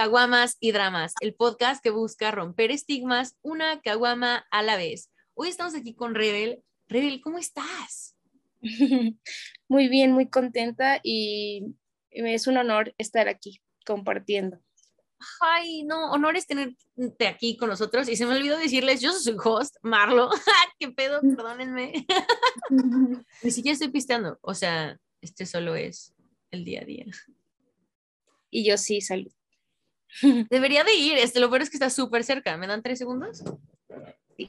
Caguamas y Dramas, el podcast que busca romper estigmas una caguama a la vez. Hoy estamos aquí con Rebel. Rebel, ¿cómo estás? Muy bien, muy contenta y es un honor estar aquí compartiendo. Ay, no, honor es tenerte aquí con nosotros. Y se me olvidó decirles, yo soy su host, Marlo. ¿Qué pedo? Perdónenme. Ni siquiera estoy pisteando. O sea, este solo es el día a día. Y yo sí, salud. Debería de ir. Este, lo peor es que está súper cerca. ¿Me dan tres segundos?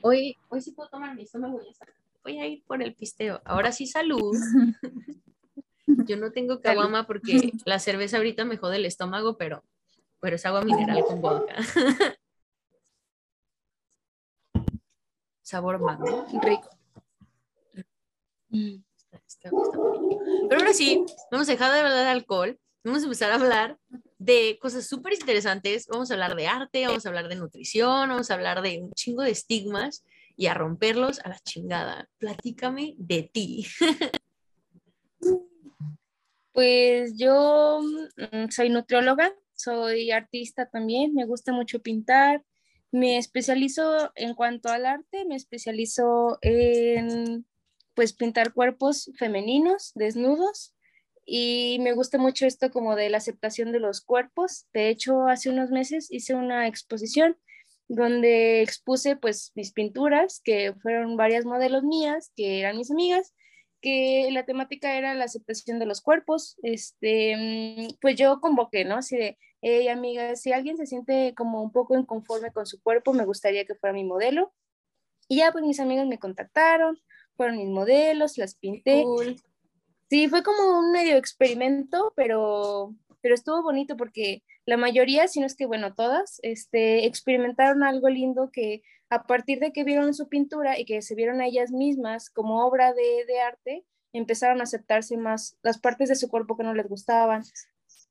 Hoy, hoy sí puedo tomar mi estómago. Voy a ir por el pisteo. Ahora sí, salud. Yo no tengo caguama porque la cerveza ahorita me jode el estómago, pero pero es agua mineral con vodka. Sabor mango. Rico. Pero ahora sí, vamos a dejar de hablar de alcohol, vamos a empezar a hablar de cosas súper interesantes, vamos a hablar de arte, vamos a hablar de nutrición, vamos a hablar de un chingo de estigmas y a romperlos a la chingada. Platícame de ti. Pues yo mm, soy nutrióloga, soy artista también, me gusta mucho pintar, me especializo en cuanto al arte, me especializo en pues pintar cuerpos femeninos, desnudos, y me gusta mucho esto como de la aceptación de los cuerpos. De hecho, hace unos meses hice una exposición donde expuse pues mis pinturas, que fueron varias modelos mías, que eran mis amigas, que la temática era la aceptación de los cuerpos. Este, mm, pues yo convoqué, ¿no? Así de, hey amiga, si alguien se siente como un poco inconforme con su cuerpo, me gustaría que fuera mi modelo. Y ya pues mis amigas me contactaron, fueron mis modelos, las pinté. Sí, fue como un medio experimento, pero, pero estuvo bonito porque la mayoría, si no es que bueno, todas, este, experimentaron algo lindo que a partir de que vieron su pintura y que se vieron a ellas mismas como obra de, de arte, empezaron a aceptarse más las partes de su cuerpo que no les gustaban,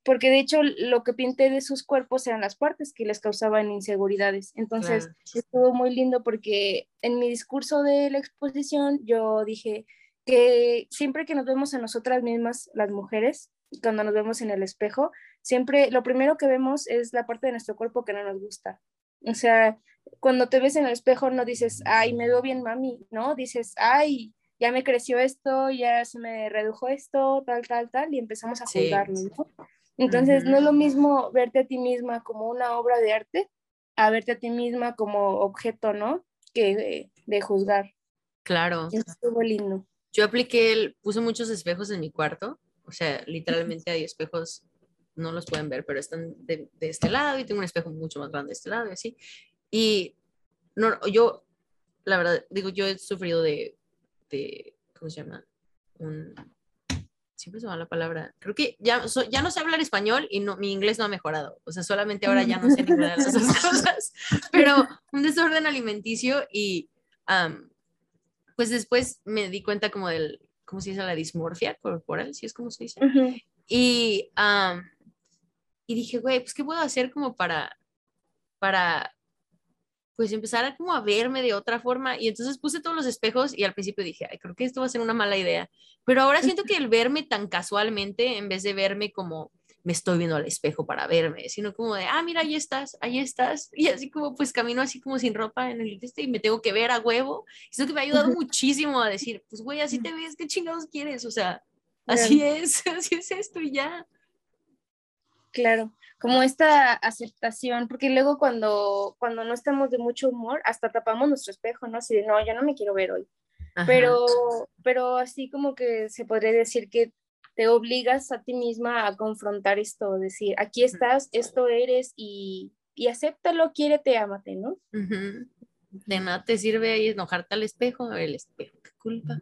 porque de hecho lo que pinté de sus cuerpos eran las partes que les causaban inseguridades. Entonces estuvo muy lindo porque en mi discurso de la exposición yo dije que siempre que nos vemos a nosotras mismas, las mujeres, cuando nos vemos en el espejo, siempre lo primero que vemos es la parte de nuestro cuerpo que no nos gusta. O sea, cuando te ves en el espejo no dices, ay, me veo bien mami, ¿no? Dices, ay, ya me creció esto, ya se me redujo esto, tal, tal, tal, y empezamos a juzgarlo, ¿no? Entonces, no es lo mismo verte a ti misma como una obra de arte a verte a ti misma como objeto, ¿no? Que de, juzgar. Claro. Estuvo lindo. Yo apliqué, puse muchos espejos en mi cuarto, o sea, literalmente hay espejos, no los pueden ver, pero están de, este lado y tengo un espejo mucho más grande de este lado y así. Y no, yo, la verdad, digo, yo he sufrido de, de ¿cómo se llama? Un, siempre se va la palabra, creo que ya, ya no sé hablar español y no, mi inglés no ha mejorado, o sea, solamente ahora ya no sé ninguna de esas cosas, pero un desorden alimenticio y pues después me di cuenta como del, ¿cómo se dice? La dismorfia corporal, si es como se dice. Y, y dije, güey, pues, ¿qué puedo hacer como para, para pues empezar a como a verme de otra forma y entonces puse todos los espejos y al principio dije, ay, creo que esto va a ser una mala idea, pero ahora siento que el verme tan casualmente, en vez de verme como me estoy viendo al espejo para verme, sino como de, ah, mira, ahí estás, ahí estás, y así como pues camino así como sin ropa en el este y me tengo que ver a huevo, eso que me ha ayudado muchísimo a decir, pues güey, así te ves, ¿qué chingados quieres? O sea, así es, así es esto y ya. Claro, como esta aceptación, porque luego cuando, cuando no estamos de mucho humor, hasta tapamos nuestro espejo, ¿no? Así de, no, yo no me quiero ver hoy. Pero, pero así como que se podría decir que te obligas a ti misma a confrontar esto, decir, aquí estás, esto eres y, y acéptalo, quiérete, ámate, ¿no? De nada te sirve ahí enojarte al espejo, el espejo, qué culpa.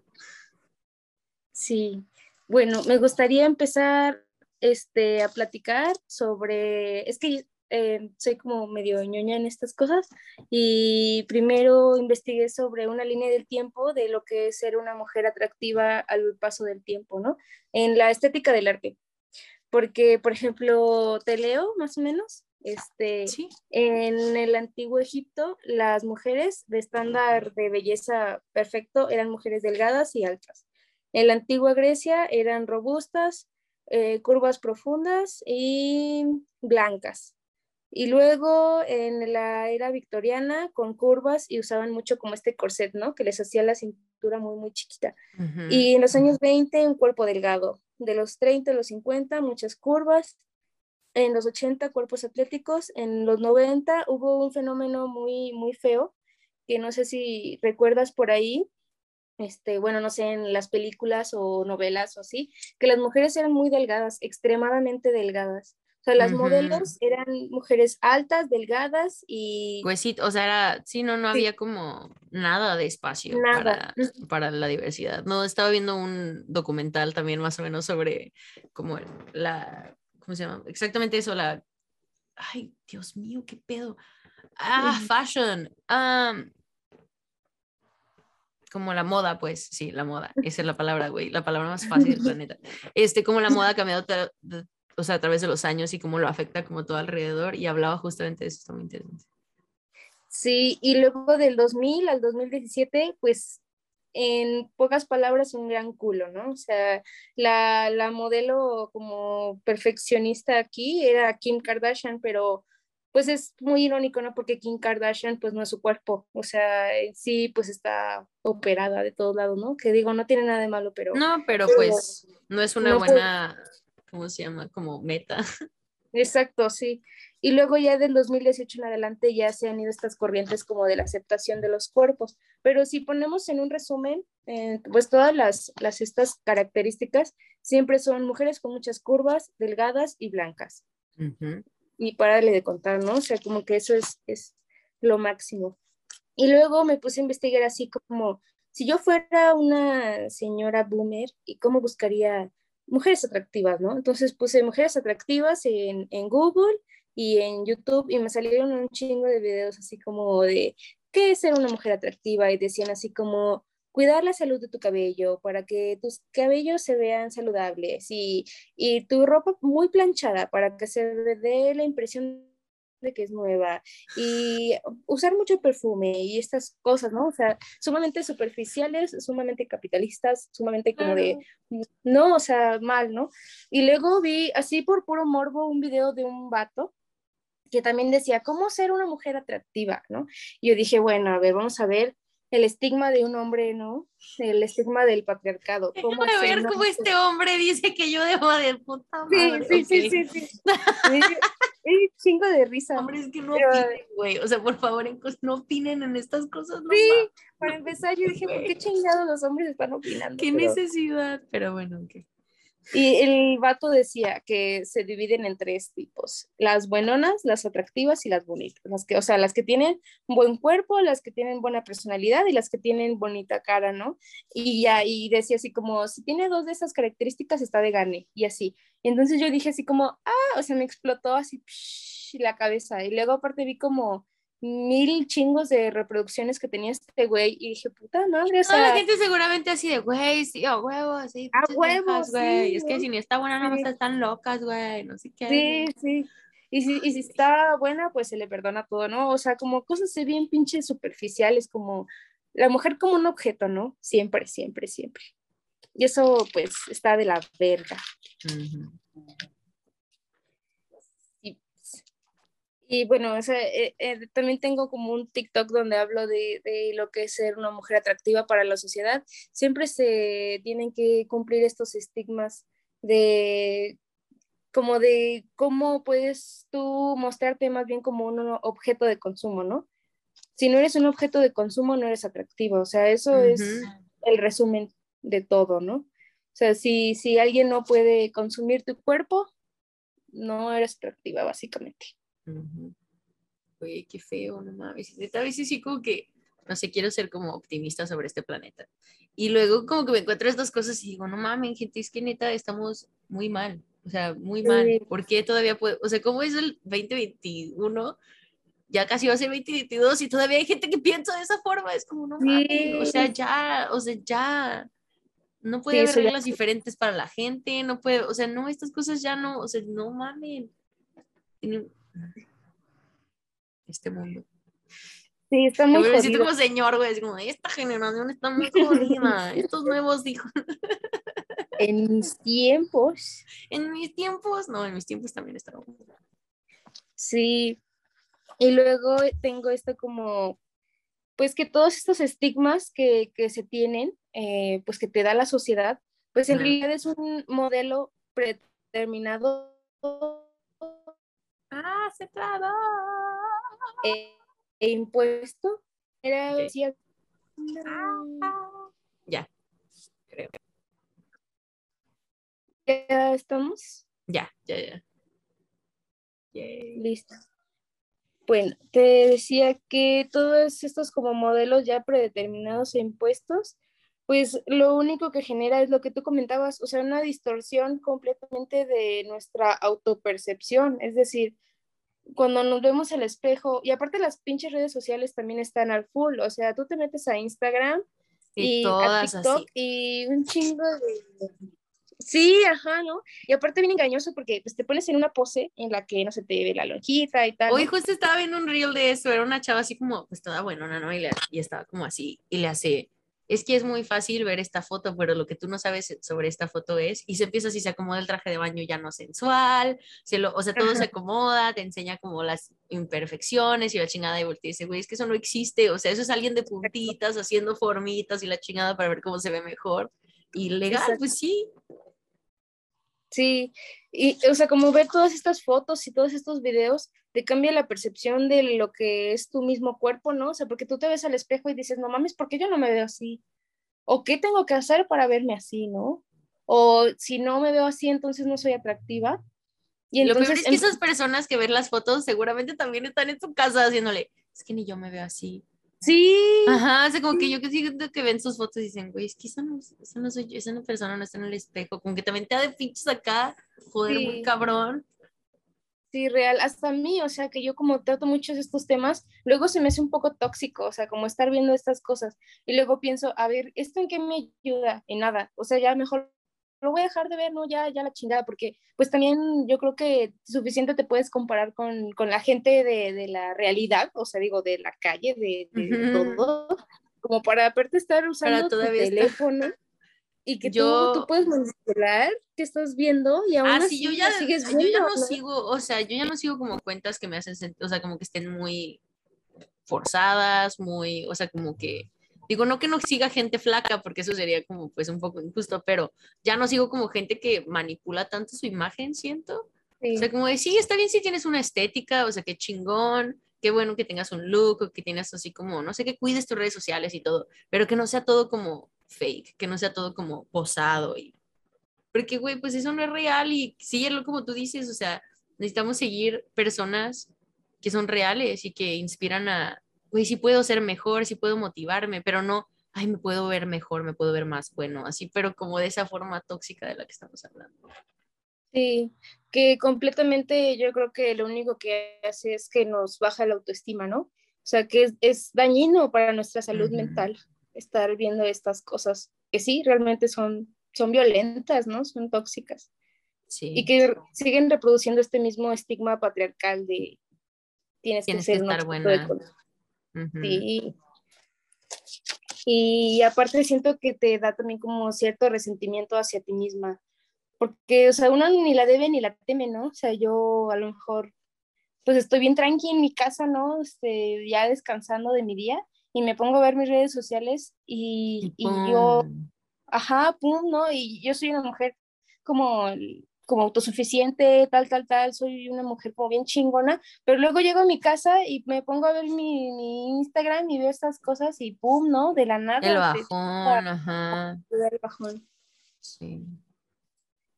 Sí, bueno, me gustaría empezar este, a platicar sobre, es que eh, soy como medio ñoña en estas cosas y primero investigué sobre una línea del tiempo de lo que es ser una mujer atractiva al paso del tiempo, ¿no? En la estética del arte. Porque, por ejemplo, te leo más o menos, este, en el antiguo Egipto, las mujeres de estándar de belleza perfecto eran mujeres delgadas y altas. En la antigua Grecia eran robustas, eh, curvas profundas y blancas. Y luego en la era victoriana con curvas y usaban mucho como este corset, ¿no? Que les hacía la cintura muy, muy chiquita. Y en los años 20 un cuerpo delgado. De los 30 a los 50 muchas curvas. En los 80 cuerpos atléticos. En los 90 hubo un fenómeno muy, muy feo que no sé si recuerdas por ahí, este, bueno, no sé, en las películas o novelas o así, que las mujeres eran muy delgadas, extremadamente delgadas. Sea, las modelos eran mujeres altas, delgadas y... Pues sí, o sea, era, sí, no, no había como nada de espacio Para, para, la diversidad. No, estaba viendo un documental también más o menos sobre como la, ¿cómo se llama? Exactamente eso, la... Ay, Dios mío, qué pedo. Ah, fashion. como la moda, pues, sí, la moda, esa es la palabra, güey, la palabra más fácil del planeta. Este, como la moda ha cambiado o sea, a través de los años y cómo lo afecta como todo alrededor y hablaba justamente de eso, está muy interesante. Sí, y luego del 2000 al 2017, pues en pocas palabras un gran culo, ¿no? O sea, la, la modelo como perfeccionista aquí era Kim Kardashian, pero pues es muy irónico, ¿no? Porque Kim Kardashian pues no es su cuerpo, o sea, sí pues está operada de todos lados, ¿no? Que digo, no tiene nada de malo, pero... No, pero, pues no es una buena ¿cómo se llama? Como meta. Exacto, sí. Y luego ya del 2018 en adelante ya se han ido estas corrientes como de la aceptación de los cuerpos. Pero si ponemos en un resumen, eh, pues todas las, las, estas características siempre son mujeres con muchas curvas, delgadas y blancas. Y párale de contar, ¿no? O sea, como que eso es, es lo máximo. Y luego me puse a investigar así como, si yo fuera una señora boomer, ¿y cómo buscaría mujeres atractivas, ¿no? Entonces puse mujeres atractivas en, en, Google y en YouTube y me salieron un chingo de videos así como de qué es ser una mujer atractiva y decían así como cuidar la salud de tu cabello para que tus cabellos se vean saludables y, y tu ropa muy planchada para que se dé la impresión de que es nueva y usar mucho perfume y estas cosas, ¿no? O sea, sumamente superficiales, sumamente capitalistas, sumamente como de, no, o sea, mal, ¿no? Y luego vi así por puro morbo un video de un vato que también decía, ¿cómo ser una mujer atractiva, ¿no? Y yo dije, bueno, a ver, vamos a ver el estigma de un hombre, ¿no? El estigma del patriarcado. ¿Cómo a ver cómo este hombre dice que yo debo de puta madre. Sí, sí, sí, sí, sí. Chingo de risa. Hombre, es que no opinen, güey. O sea, por favor, no opinen en estas cosas. No sí, para empezar, yo dije, ¿por qué chingados los hombres están opinando? Qué necesidad, pero bueno, ok. Y el vato decía que se dividen en tres tipos, las buenonas, las atractivas y las bonitas, las que, o sea, las que tienen buen cuerpo, las que tienen buena personalidad y las que tienen bonita cara, ¿no? Y ya, y decía así como, si tiene dos de esas características está de gane, y así. entonces yo dije así como, ah, o sea, me explotó así la cabeza, y luego aparte vi como mil chingos de reproducciones que tenía este güey y dije, puta madre, o sea... la gente seguramente así de, güey, sí, a huevo, así. A huevos, güey. es que si ni está buena, no sí. están locas, güey, no sé qué. Sí, sí. Y si, y si está buena, pues se le perdona todo, ¿no? O sea, como cosas bien pinches superficiales, como la mujer como un objeto, ¿no? Siempre, siempre, siempre. Y eso, pues, está de la verga. Y bueno, o sea, eh, eh, también tengo como un TikTok donde hablo de, de, lo que es ser una mujer atractiva para la sociedad. Siempre se tienen que cumplir estos estigmas de como de cómo puedes tú mostrarte más bien como un objeto de consumo, ¿no? Si no eres un objeto de consumo, no eres atractiva. O sea, eso uh -huh. es el resumen de todo, ¿no? O sea, si, si alguien no puede consumir tu cuerpo, no eres atractiva, básicamente. Oye, qué feo, no mames. A veces sí como que, no sé, quiero ser como optimista sobre este planeta. Y luego como que me encuentro estas cosas y digo, no mames, gente, es que neta estamos muy mal. O sea, muy mal. Sí. ¿Por qué todavía puede? O sea, ¿cómo es el 2021? Ya casi va a ser 2022 y todavía hay gente que piensa de esa forma. Es como, no mames. Sí. O sea, ya, o sea, ya. No puede sí, haber reglas ya. diferentes para la gente. No puede, o sea, no, estas cosas ya no, o sea, no mames este mundo. Sí, está muy Yo me siento como señor, güey, es como, esta generación está muy jodida, estos nuevos hijos. En mis tiempos. En mis tiempos, no, en mis tiempos también estaba. Sí. Y luego tengo esto como, pues que todos estos estigmas que, que se tienen, eh, pues que te da la sociedad, pues en realidad es un modelo predeterminado. Ah, aceptado. E, e impuesto. Era, ah, ya, creo. ¿Ya estamos? Ya, ya, ya. Listo. Bueno, te decía que todos estos como modelos ya predeterminados e impuestos, pues lo único que genera es lo que tú comentabas, o sea, una distorsión completamente de nuestra autopercepción, es decir, cuando nos vemos al espejo, y aparte las pinches redes sociales también están al full, o sea, tú te metes a Instagram y, a TikTok y un chingo de Sí, ajá, ¿no? Y aparte bien engañoso porque pues, te pones en una pose en la que no se te ve la lonjita y tal. Hoy justo estaba viendo un reel de eso, era una chava así como, pues toda buena, ¿no? Y, le, y estaba como así, y le hace, es que es muy fácil ver esta foto, pero lo que tú no sabes sobre esta foto es, y se empieza así, se acomoda el traje de baño ya no sensual, se lo, o sea, todo se acomoda, te enseña como las imperfecciones y la chingada y voltea y dice, güey, es que eso no existe, o sea, eso es alguien de puntitas haciendo formitas y la chingada para ver cómo se ve mejor. Y legal, pues sí, Sí, y o sea, como ver todas estas fotos y todos estos videos, te cambia la percepción de lo que es tu mismo cuerpo, ¿no? O sea, porque tú te ves al espejo y dices, no mames, ¿por qué yo no me veo así? ¿O qué tengo que hacer para verme así, no? O si no me veo así, entonces no soy atractiva. Y entonces, lo peor es que esas personas que ven las fotos seguramente también están en su casa haciéndole, es que ni yo me veo así, Sí. Ajá, o como que yo que siento que ven sus fotos y dicen, güey, es que eso no, eso no soy yo, esa persona no está en el espejo, como que también te da de pinches acá, joder, muy cabrón. Sí, real, hasta a mí, o sea, que yo como trato muchos estos temas, luego se me hace un poco tóxico, o sea, como estar viendo estas cosas, y luego pienso, a ver, ¿esto en qué me ayuda? En nada, o sea, ya mejor lo voy a dejar de ver, no, ya, ya la chingada, porque pues también yo creo que suficiente te puedes comparar con, con la gente de, de, la realidad, o sea, digo, de la calle, de, de todo, como para aparte estar usando tu teléfono. Y que yo... tú, tú, puedes manipular que estás viendo y aún ah, así sí, yo ya, sigues viendo. Yo ya no, sigo, o sea, yo ya no sigo como cuentas que me hacen, o sea, como que estén muy forzadas, muy, o sea, como que Digo, no que no siga gente flaca, porque eso sería como pues un poco injusto, pero ya no sigo como gente que manipula tanto su imagen, siento. O sea, como de, sí, está bien si tienes una estética, o sea, qué chingón, qué bueno que tengas un look, que tienes así como, no sé, que cuides tus redes sociales y todo, pero que no sea todo como fake, que no sea todo como posado. Y... Porque, güey, pues eso no es real y síguelo como tú dices, o sea, necesitamos seguir personas que son reales y que inspiran a, güey, sí puedo ser mejor, sí puedo motivarme, pero no, ay, me puedo ver mejor, me puedo ver más bueno, así, pero como de esa forma tóxica de la que estamos hablando. Sí, que completamente yo creo que lo único que hace es que nos baja la autoestima, ¿no? O sea, que es, dañino para nuestra salud mental estar viendo estas cosas que sí, realmente son, son violentas, ¿no? Son tóxicas. Sí. Y que siguen reproduciendo este mismo estigma patriarcal de tienes, que ser que estar buena. Sí. Y aparte siento que te da también como cierto resentimiento hacia ti misma, porque, o sea, uno ni la debe ni la teme, ¿no? O sea, yo a lo mejor, pues estoy bien tranqui en mi casa, ¿no? Este, ya descansando de mi día y me pongo a ver mis redes sociales y, y yo, ajá, pum, ¿no? Y yo soy una mujer como como autosuficiente, tal, tal, tal, soy una mujer como bien chingona, pero luego llego a mi casa y me pongo a ver mi, mi Instagram y veo estas cosas y pum, ¿no? De la nada. El bajón, ajá. El bajón. Sí.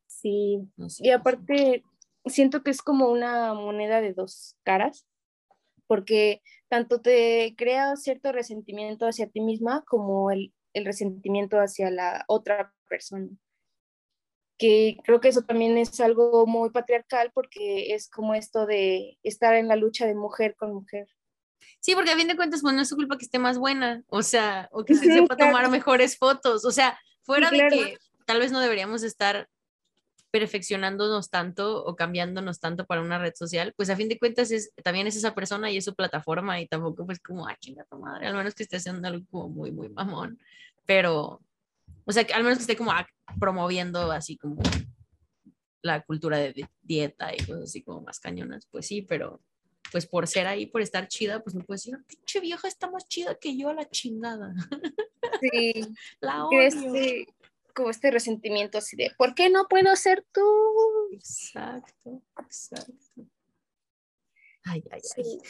Sí. y aparte, siento que es como una moneda de dos caras, porque tanto te crea cierto resentimiento hacia ti misma como el, el resentimiento hacia la otra persona que creo que eso también es algo muy patriarcal porque es como esto de estar en la lucha de mujer con mujer. Sí, porque a fin de cuentas, pues no es su culpa que esté más buena, o sea, o que se sepa tomar mejores fotos, o sea, fuera de que tal vez no deberíamos estar perfeccionándonos tanto o cambiándonos tanto para una red social, pues a fin de cuentas es, también es esa persona y es su plataforma y tampoco pues como, ay, chinga tu madre, al menos que esté haciendo algo como muy, muy mamón, pero O sea, que al menos que esté como promoviendo así como la cultura de dieta y cosas así como más cañonas, pues sí, pero pues por ser ahí, por estar chida, pues no puedes decir, pinche vieja está más chida que yo a la chingada. Sí. la odio. Este, como este resentimiento así de, ¿por qué no puedo ser tú? Exacto, exacto. Ay, ay, ay.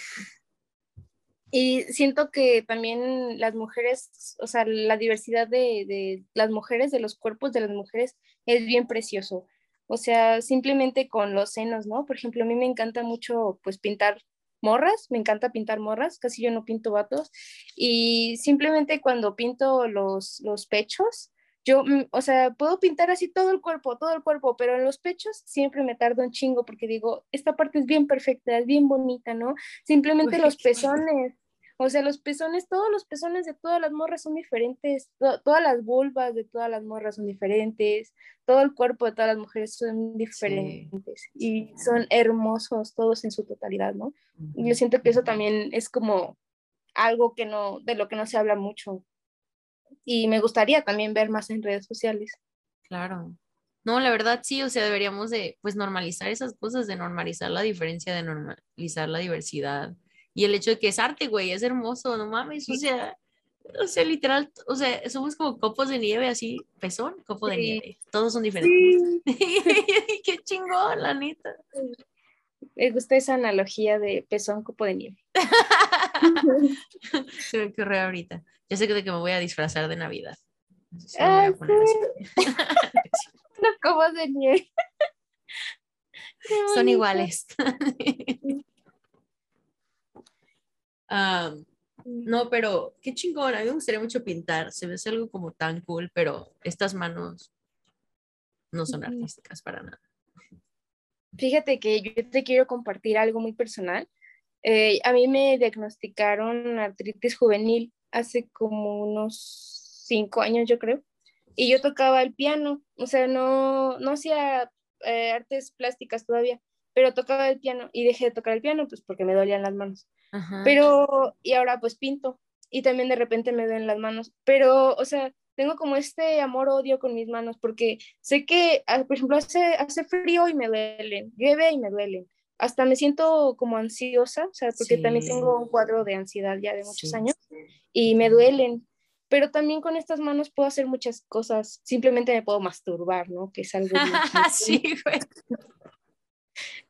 Y siento que también las mujeres, o sea, la diversidad de, de, las mujeres, de los cuerpos de las mujeres, es bien precioso. O sea, simplemente con los senos, ¿no? Por ejemplo, a mí me encanta mucho, pues, pintar morras, me encanta pintar morras, casi yo no pinto vatos. Y simplemente cuando pinto los, los pechos, yo, mm, o sea, puedo pintar así todo el cuerpo, todo el cuerpo, pero en los pechos siempre me tardo un chingo porque digo, esta parte es bien perfecta, es bien bonita, ¿no? Simplemente los pezones, o sea, los pezones, todos los pezones de todas las morras son diferentes, todas las vulvas de todas las morras son diferentes, todo el cuerpo de todas las mujeres son diferentes y son hermosos todos en su totalidad, ¿no? Yo siento que eso también es como algo que no, de lo que no se habla mucho y me gustaría también ver más en redes sociales. Claro. No, la verdad sí, o sea, deberíamos de pues normalizar esas cosas, de normalizar la diferencia, de normalizar la diversidad y el hecho de que es arte, güey, es hermoso, no mames, o sea, o sea, literal, o sea, somos como copos de nieve así, pezón, copo de nieve, todos son diferentes. Qué chingón, la neta. Me gusta esa analogía de pezón, copo de nieve. Se me ocurre ahorita. Ya sé que de que me voy a disfrazar de Navidad. Los copos de nieve. Son iguales. No, pero qué chingón. A mí me gustaría mucho pintar. Se ve algo como tan cool, pero estas manos no son artísticas para nada. Fíjate que yo te quiero compartir algo muy personal. Eh, a mí me diagnosticaron artritis juvenil hace como unos cinco años, yo creo, y yo tocaba el piano, o sea, no, no hacía eh, artes plásticas todavía, pero tocaba el piano y dejé de tocar el piano, pues porque me dolían las manos. Pero, y ahora pues pinto y también de repente me duelen las manos, pero, o sea, tengo como este amor-odio con mis manos porque sé que, ah, por ejemplo, hace, hace frío y me duelen, llueve y me duelen. Hasta me siento como ansiosa, o sea, porque también tengo un cuadro de ansiedad ya de muchos años y me duelen. Pero también con estas manos puedo hacer muchas cosas. Simplemente me puedo masturbar, ¿no? Que es algo. sí, güey.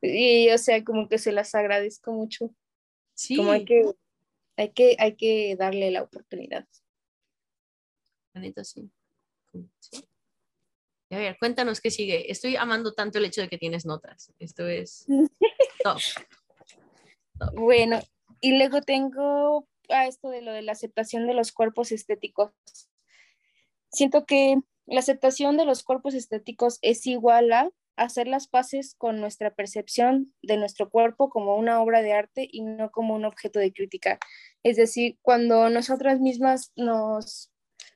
Y, o sea, como que se las agradezco mucho. Sí. Como hay que, hay que, hay que darle la oportunidad. La sí. A ver, cuéntanos qué sigue. Estoy amando tanto el hecho de que tienes notas. Esto es top. Bueno, y luego tengo a esto de lo de la aceptación de los cuerpos estéticos. Siento que la aceptación de los cuerpos estéticos es igual a hacer las paces con nuestra percepción de nuestro cuerpo como una obra de arte y no como un objeto de crítica. Es decir, cuando nosotras mismas nos...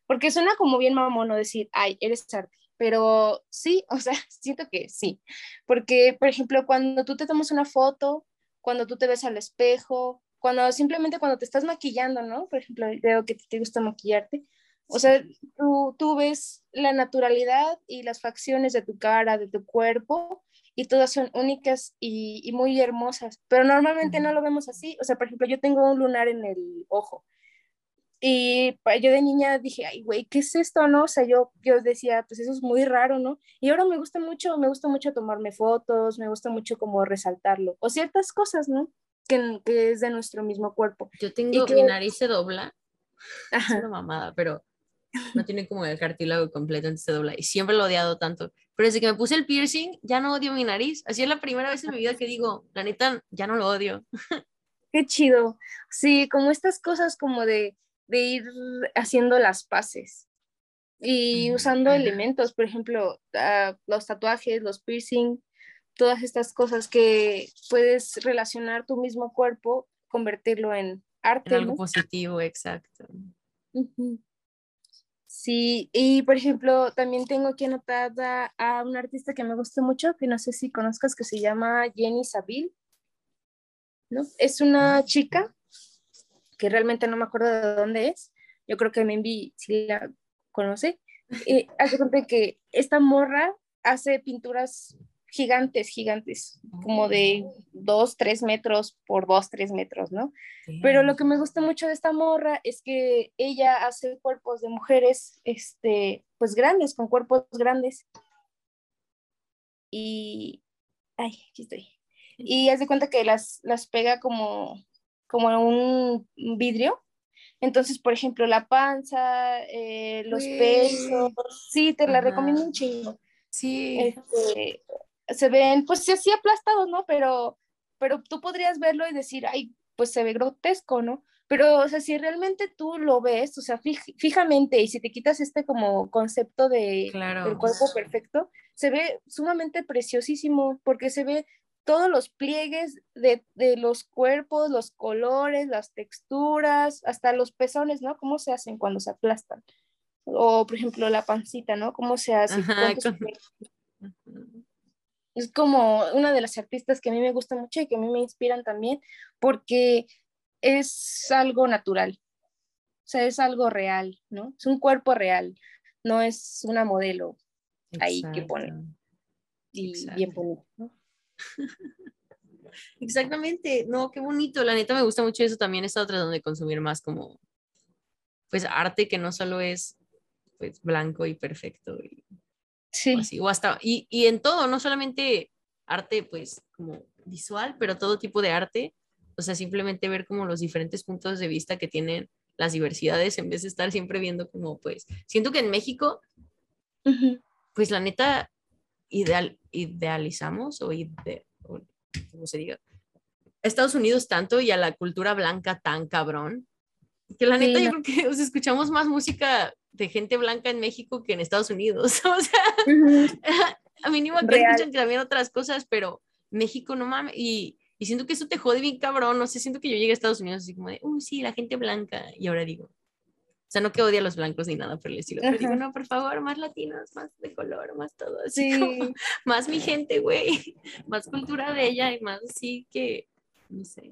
Porque suena como bien mamono decir, ay, eres arte, pero sí, o sea, siento que sí. Porque, por ejemplo, cuando tú te tomas una foto, cuando tú te ves al espejo, cuando simplemente cuando te estás maquillando, ¿no? Por ejemplo, veo que te gusta maquillarte. O sea, tú, tú ves la naturalidad y las facciones de tu cara, de tu cuerpo, y todas son únicas y, y, muy hermosas, pero normalmente no lo vemos así. O sea, por ejemplo, yo tengo un lunar en el ojo. Y yo de niña dije, ay, güey, ¿qué es esto, no? O sea, yo, yo decía, pues eso es muy raro, ¿no? Y ahora me gusta mucho, me gusta mucho tomarme fotos, me gusta mucho como resaltarlo, o ciertas cosas, ¿no? que, es de nuestro mismo cuerpo. Yo tengo, mi nariz se dobla, es una mamada, pero no tiene como el cartílago completo, entonces se dobla. Y siempre lo he odiado tanto. Pero desde que me puse el piercing, ya no odio mi nariz. Así es la primera vez en mi vida que digo, la neta, ya no lo odio. Qué chido. Sí, como estas cosas como de, de ir haciendo las paces y usando elementos, por ejemplo, ah, los tatuajes, los piercing, todas estas cosas que puedes relacionar tu mismo cuerpo, convertirlo en arte. En algo positivo, exacto. Sí, y por ejemplo, también tengo aquí anotada a una artista que me gusta mucho, que no sé si conozcas, que se llama Jenny Saville. ¿no? Es una chica que realmente no me acuerdo de dónde es. Yo creo que Membi sí la conoce, eh, hace cuenta que esta morra hace pinturas gigantes, gigantes, como de dos, tres metros por dos, tres metros, ¿no? Pero lo que me gusta mucho de esta morra es que ella hace cuerpos de mujeres, este, pues grandes, con cuerpos grandes. Y, ay, aquí estoy. Y hace cuenta que las, las pega como, como un vidrio. Entonces, por ejemplo, la panza, eh, los pechos, sí, te la recomiendo un chingo. Sí. Este, se ven, pues sí, así aplastados, ¿no? Pero, pero tú podrías verlo y decir, ay, pues se ve grotesco, ¿no? Pero, o sea, si realmente tú lo ves, o sea, fijamente, y si te quitas este como concepto de del cuerpo perfecto, se ve sumamente preciosísimo, porque se ve todos los pliegues de, de, los cuerpos, los colores, las texturas, hasta los pezones, ¿no? ¿Cómo se hacen cuando se aplastan? O, por ejemplo, la pancita, ¿no? ¿Cómo se hace? Es como una de las artistas que a mí me gusta mucho y que a mí me inspiran también, porque es algo natural, o sea, es algo real, ¿no? Es un cuerpo real, no es una modelo ahí que pone. Y bien bonito, ¿no? Exactamente, no, qué bonito, la neta me gusta mucho eso, también he estado tratando de consumir más como, pues, arte que no solo es, pues, blanco y perfecto y sí. o, hasta, y, y en todo, no solamente arte, pues, como visual, pero todo tipo de arte, o sea, simplemente ver como los diferentes puntos de vista que tienen las diversidades en vez de estar siempre viendo como, pues, siento que en México, pues la neta, ideal, idealizamos o, ide, como se diga, Estados Unidos tanto y a la cultura blanca tan cabrón, que la neta yo creo que escuchamos más música de gente blanca en México que en Estados Unidos, o sea, a mínimo que escuchan también otras cosas, pero México no mames, y, y, siento que eso te jode bien cabrón, no sé, siento que yo llegué a Estados Unidos así como de, uy, sí, la gente blanca, y ahora digo, o sea, no que odie a los blancos ni nada por el estilo, pero digo, no, por favor, más latinos, más de color, más todo, así como, más mi gente, güey, más cultura de ella y más así que, no sé.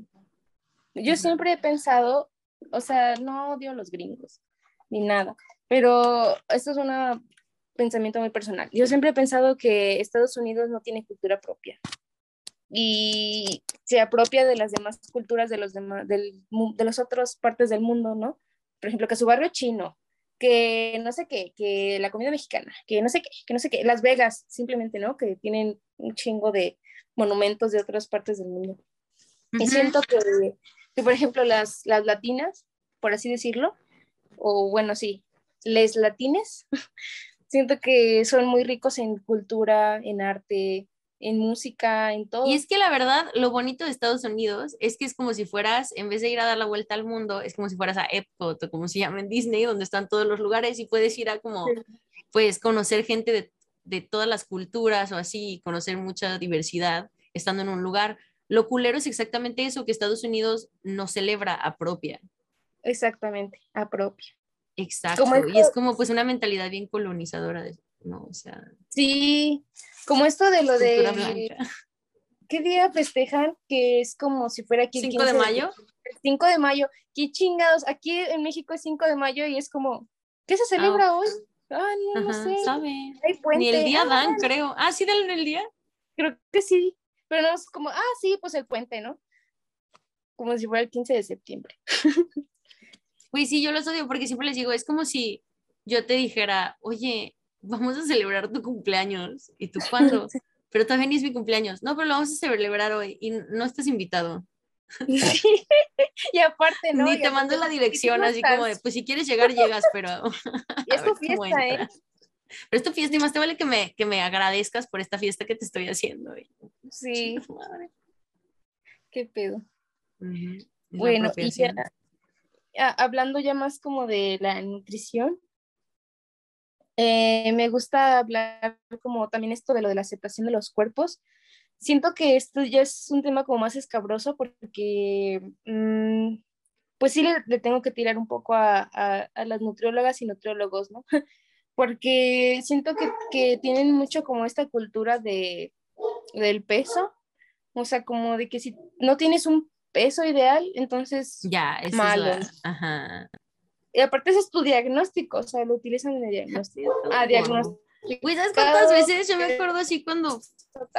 Yo siempre he pensado, o sea, no odio a los gringos, ni nada, pero esto es un pensamiento muy personal. Yo siempre he pensado que Estados Unidos no tiene cultura propia y se apropia de las demás culturas de los demás, del, de las otras partes del mundo, ¿no? por ejemplo, que su barrio chino, que no sé qué, que la comida mexicana, que no sé qué, que no sé qué, Las Vegas, simplemente, ¿no? Que tienen un chingo de monumentos de otras partes del mundo. Y siento que, que, por ejemplo, las, las latinas, por así decirlo, o bueno, sí, les latines, siento que son muy ricos en cultura, en arte, en música, en todo. Y es que la verdad, lo bonito de Estados Unidos es que es como si fueras, en vez de ir a dar la vuelta al mundo, es como si fueras a Epcot o como se llama en Disney, donde están todos los lugares y puedes ir a como, pues, conocer gente de, de todas las culturas o así, conocer mucha diversidad estando en un lugar. Lo culero es exactamente eso, que Estados Unidos no celebra, apropia. Exactamente, apropia. Exacto, y es como pues una mentalidad bien colonizadora, ¿no? O sea. Sí, como esto de lo de... ¿Qué día festejan? Que es como si fuera aquí. El 5 de mayo. El 5 de mayo. ¿Qué chingados? Aquí en México es 5 de mayo y es como, ¿qué se celebra ah, hoy? Ah, no, no sé. Sabe. Ni el día dan, creo. Ah, sí, dan el día. Creo que sí. Pero no es como, ah, sí, pues el puente, ¿no? Como si fuera el 15 de septiembre. Pues sí, yo los odio porque siempre les digo, es como si yo te dijera, oye, vamos a celebrar tu cumpleaños. ¿Y tú cuándo? Pero también es mi cumpleaños. No, pero lo vamos a celebrar hoy y no estás invitado. y aparte, ¿no? Ni te mando la dirección, así como de, pues si quieres llegar, llegas, pero... y es tu fiesta, ¿eh? Pero es tu fiesta y más te vale que me, que me agradezcas por esta fiesta que te estoy haciendo. Sí. Qué pedo. Bueno, y ya, hablando ya más como de la nutrición, eh, me gusta hablar como también esto de lo de la aceptación de los cuerpos. Siento que esto ya es un tema como más escabroso porque, mm, pues sí le, tengo que tirar un poco a, a, las nutriólogas y nutriólogos, ¿no? porque siento que, que, tienen mucho como esta cultura de, del peso, o sea, como de que si no tienes un peso ideal, entonces ya, es malo. ajá. Y aparte es tu diagnóstico, o sea, lo utilizan en el diagnóstico. Ah, diagnóstico. Pues, ¿sabes cuántas veces yo me acuerdo así cuando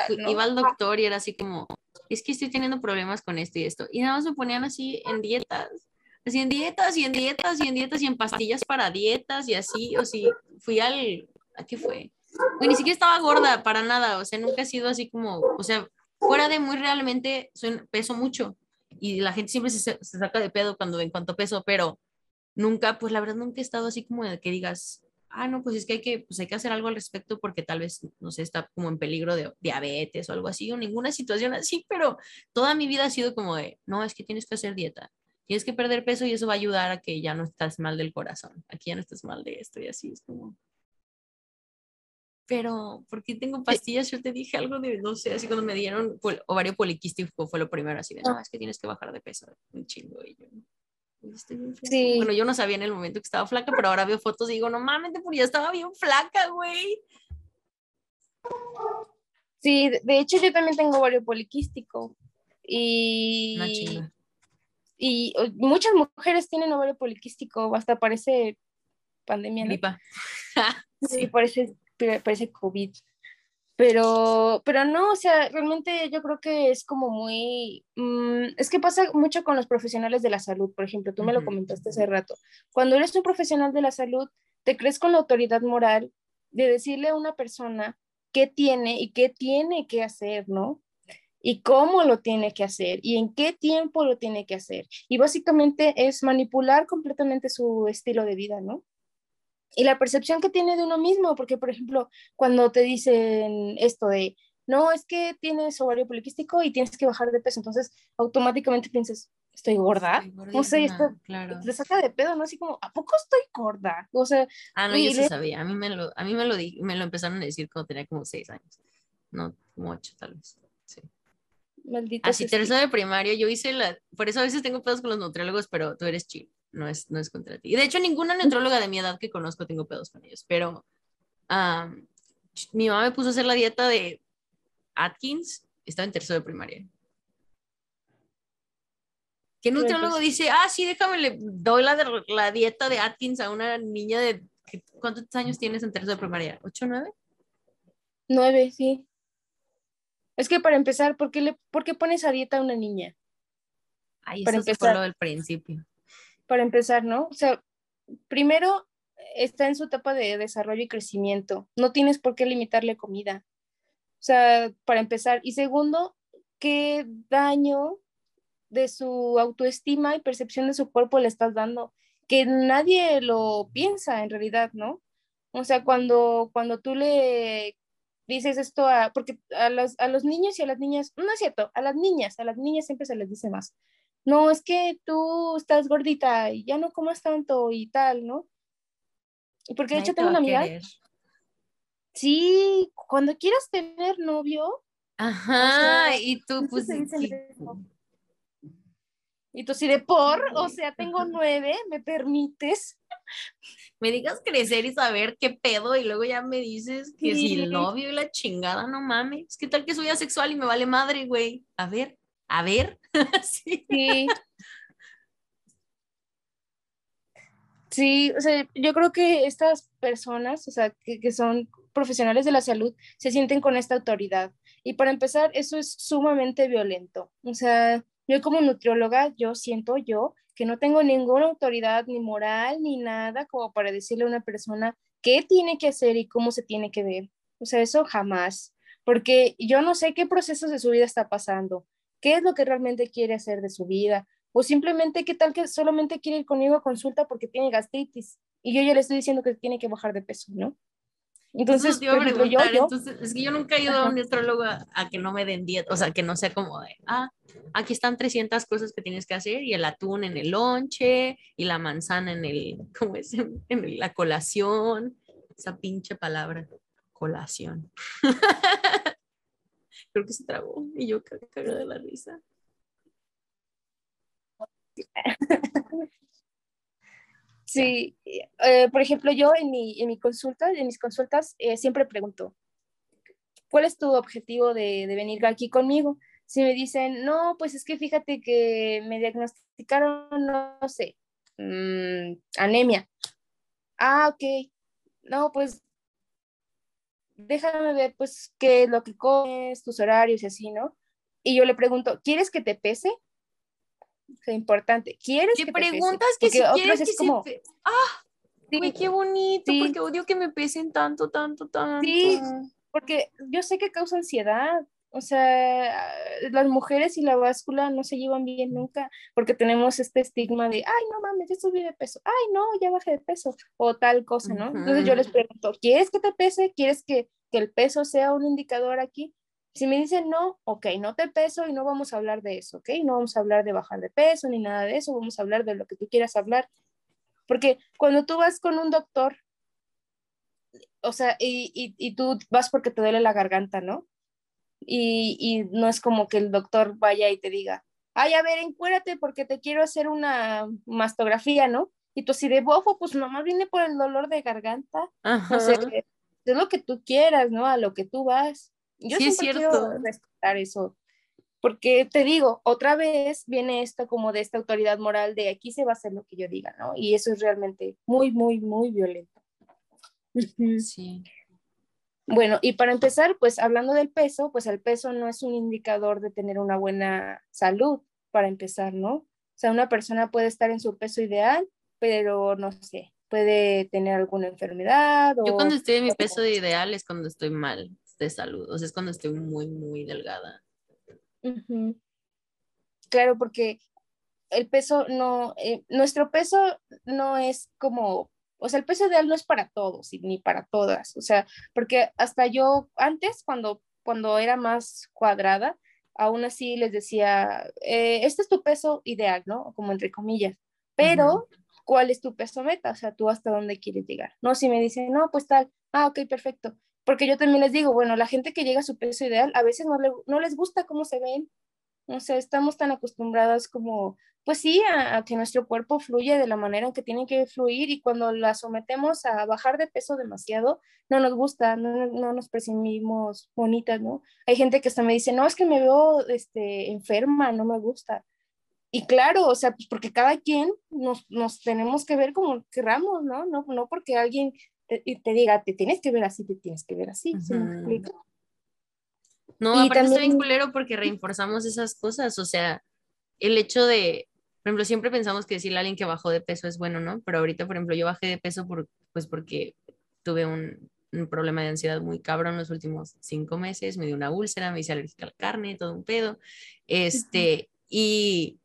iba al doctor y era así como, es que estoy teniendo problemas con esto y esto. Y nada más me ponían así en dietas, así en dietas y en dietas y en dietas y en pastillas para dietas y así, o si fui al, ¿a qué fue? Güey, ni siquiera estaba gorda para nada, o sea, nunca he sido así como, o sea, fuera de muy realmente, soy, peso mucho y la gente siempre se, se saca de pedo cuando ven cuánto peso, pero nunca, pues la verdad nunca he estado así como de que digas, ah, no, pues es que hay que, pues hay que hacer algo al respecto porque tal vez, no sé, está como en peligro de diabetes o algo así, o ninguna situación así, pero toda mi vida ha sido como de, no, es que tienes que hacer dieta, tienes que perder peso y eso va a ayudar a que ya no estás mal del corazón, aquí ya no estás mal de esto y así, es como... Pero, ¿por qué tengo pastillas? Yo te dije algo de, no sé, así cuando me dieron ovario poliquístico fue lo primero, así de, no, es que tienes que bajar de peso, un chingo, y yo, Sí. Bueno, yo no sabía en el momento que estaba flaca, pero ahora veo fotos y digo, no mames, porque ya estaba bien flaca, güey. Sí, de hecho yo también tengo ovario poliquístico. Y, y muchas mujeres tienen ovario poliquístico, hasta parece pandemia. ¿no? sí, parece, parece COVID. Pero, pero no, o sea, realmente yo creo que es como muy, mm, es que pasa mucho con los profesionales de la salud, por ejemplo, tú me lo comentaste hace rato. Cuando eres un profesional de la salud, te crees con la autoridad moral de decirle a una persona qué tiene y qué tiene que hacer, ¿no? Y cómo lo tiene que hacer y en qué tiempo lo tiene que hacer. Y básicamente es manipular completamente su estilo de vida, ¿no? Y la percepción que tiene de uno mismo, porque por ejemplo, cuando te dicen esto de, no, es que tienes ovario poliquístico y tienes que bajar de peso, entonces automáticamente piensas, estoy gorda, no sé, esto claro. te saca de pedo, ¿no? Así como, ¿a poco estoy gorda? O sea, ah, no, yo sí sabía, a mí me lo, a mí me lo, di, me lo empezaron a decir cuando tenía como seis años, no, como ocho tal vez, sí. Maldito Así, tercero de primaria, yo hice la, por eso a veces tengo pedos con los nutriólogos, pero tú eres chido no es, no es contra ti. Y de hecho, ninguna neutróloga de mi edad que conozco tengo pedos con ellos, pero mi mamá me puso a hacer la dieta de Atkins, estaba en tercero de primaria. ¿Qué nutriólogo dice, ah, sí, déjame, le doy la, la dieta de Atkins a una niña de, ¿cuántos años tienes en tercero de primaria? ¿Ocho, nueve? Nueve, sí. Es que para empezar, ¿por qué, le, ¿por qué pones a dieta a una niña? Ahí para empezar. fue lo del principio para empezar, ¿no? O sea, primero está en su etapa de desarrollo y crecimiento. No tienes por qué limitarle comida. O sea, para empezar. Y segundo, ¿qué daño de su autoestima y percepción de su cuerpo le estás dando? Que nadie lo piensa en realidad, ¿no? O sea, cuando, cuando tú le dices esto a, porque a los, a los niños y a las niñas, no es cierto, a las niñas, a las niñas siempre se les dice más, no, es que tú estás gordita y ya no comas tanto y tal, ¿no? Porque de hecho tengo una amiga. Sí, cuando quieras tener novio. Ajá, y tú pues... Y tú sí de por, o sea, tengo nueve, ¿me permites? Me digas crecer y saber qué pedo y luego ya me dices que si el novio y la chingada, no mames. ¿Qué tal que soy asexual y me vale madre, güey? A ver a ver. sí. sí. o sea, yo creo que estas personas, o sea, que, son profesionales de la salud, se sienten con esta autoridad. Y para empezar, eso es sumamente violento. O sea, yo como nutrióloga, yo siento yo que no tengo ninguna autoridad ni moral ni nada como para decirle a una persona qué tiene que hacer y cómo se tiene que ver. O sea, eso jamás, porque yo no sé qué procesos de su vida está pasando qué es lo que realmente quiere hacer de su vida, o simplemente qué tal que solamente quiere ir conmigo a consulta porque tiene gastritis y yo ya le estoy diciendo que tiene que bajar de peso, ¿no? Entonces, yo, entonces, es que yo nunca he ido a un nutriólogo a, que no me den dieta, o sea, que no sea como de, ah, aquí están 300 cosas que tienes que hacer y el atún en el lonche y la manzana en el, ¿cómo es? En la colación, esa pinche palabra, colación. creo que se trabó y yo cagada de la risa. Sí, eh, por ejemplo, yo en mi, en mi consulta, en mis consultas, eh, siempre pregunto, ¿cuál es tu objetivo de, venir aquí conmigo? Si me dicen, no, pues es que fíjate que me diagnosticaron, no, sé, mm, anemia. Ah, ok. No, pues déjame ver, pues, qué es lo que comes, tus horarios y así, ¿no? Y yo le pregunto, ¿quieres que te pese? O importante. ¿Quieres ¿Qué que preguntas te pese? que si Porque quieres otras que como, se... ¡Ah! sí, qué bonito, Sí. porque odio que me pesen tanto, tanto, tanto. Sí. porque yo sé que causa ansiedad. O sea, las mujeres y la báscula no se llevan bien nunca porque tenemos este estigma de, ay, no mames, ya subí de peso, ay, no, ya bajé de peso, o tal cosa, ¿no? Entonces yo les pregunto, ¿quieres que te pese? ¿Quieres que, que el peso sea un indicador aquí? Si me dicen no, ok, no te peso y no vamos a hablar de eso, ok, no vamos a hablar de bajar de peso ni nada de eso, vamos a hablar de lo que tú quieras hablar. Porque cuando tú vas con un doctor, o sea, y, y, y tú vas porque te duele la garganta, ¿no? Y, y no es como que el doctor vaya y te diga, ay, a ver, encuérdate porque te quiero hacer una mastografía, ¿no? Y tú así de bofo, pues nomás viene por el dolor de garganta, Ajá. no sé, es lo que tú quieras, ¿no? A lo que tú vas. Yo Sí, es siempre cierto. quiero respetar eso, porque te digo, otra vez viene esto como de esta autoridad moral de aquí se va a hacer lo que yo diga, ¿no? Y eso es realmente muy, muy, muy violento. Sí. Bueno, y para empezar, pues hablando del peso, pues el peso no es un indicador de tener una buena salud, para empezar, ¿no? O sea, una persona puede estar en su peso ideal, pero no sé, puede tener alguna enfermedad o... Yo cuando estoy en mi peso de ideal es cuando estoy mal de salud, o sea, es cuando estoy muy, muy delgada. Claro, porque el peso no, eh, nuestro peso no es como, o sea, el peso ideal no es para todos y ni para todas, o sea, porque hasta yo antes, cuando, cuando era más cuadrada, aún así les decía, eh, este es tu peso ideal, ¿no? Como entre comillas, pero ¿cuál es tu peso meta? O sea, tú hasta dónde quieres llegar. No, si me dicen, no, pues tal, ah, ok, perfecto. Porque yo también les digo, bueno, la gente que llega a su peso ideal, a veces no, le, no les gusta cómo se ven, o sea, estamos tan acostumbradas como, pues sí, a, a, que nuestro cuerpo fluya de la manera en que tiene que fluir y cuando la sometemos a bajar de peso demasiado, no nos gusta, no, no nos percibimos bonitas, ¿no? Hay gente que hasta me dice, no, es que me veo este, enferma, no me gusta. Y claro, o sea, pues porque cada quien nos, nos tenemos que ver como querramos, ¿no? No, no porque alguien te, te, diga, te tienes que ver así, te tienes que ver así, uh -huh. ¿se me explica? No, y aparte también... está bien culero porque reforzamos esas cosas, o sea, el hecho de, por ejemplo, siempre pensamos que decirle a alguien que bajó de peso es bueno, ¿no? Pero ahorita, por ejemplo, yo bajé de peso por, pues porque tuve un, un problema de ansiedad muy cabrón los últimos cinco meses, me dio una úlcera, me hice alérgica a la carne, todo un pedo, este, y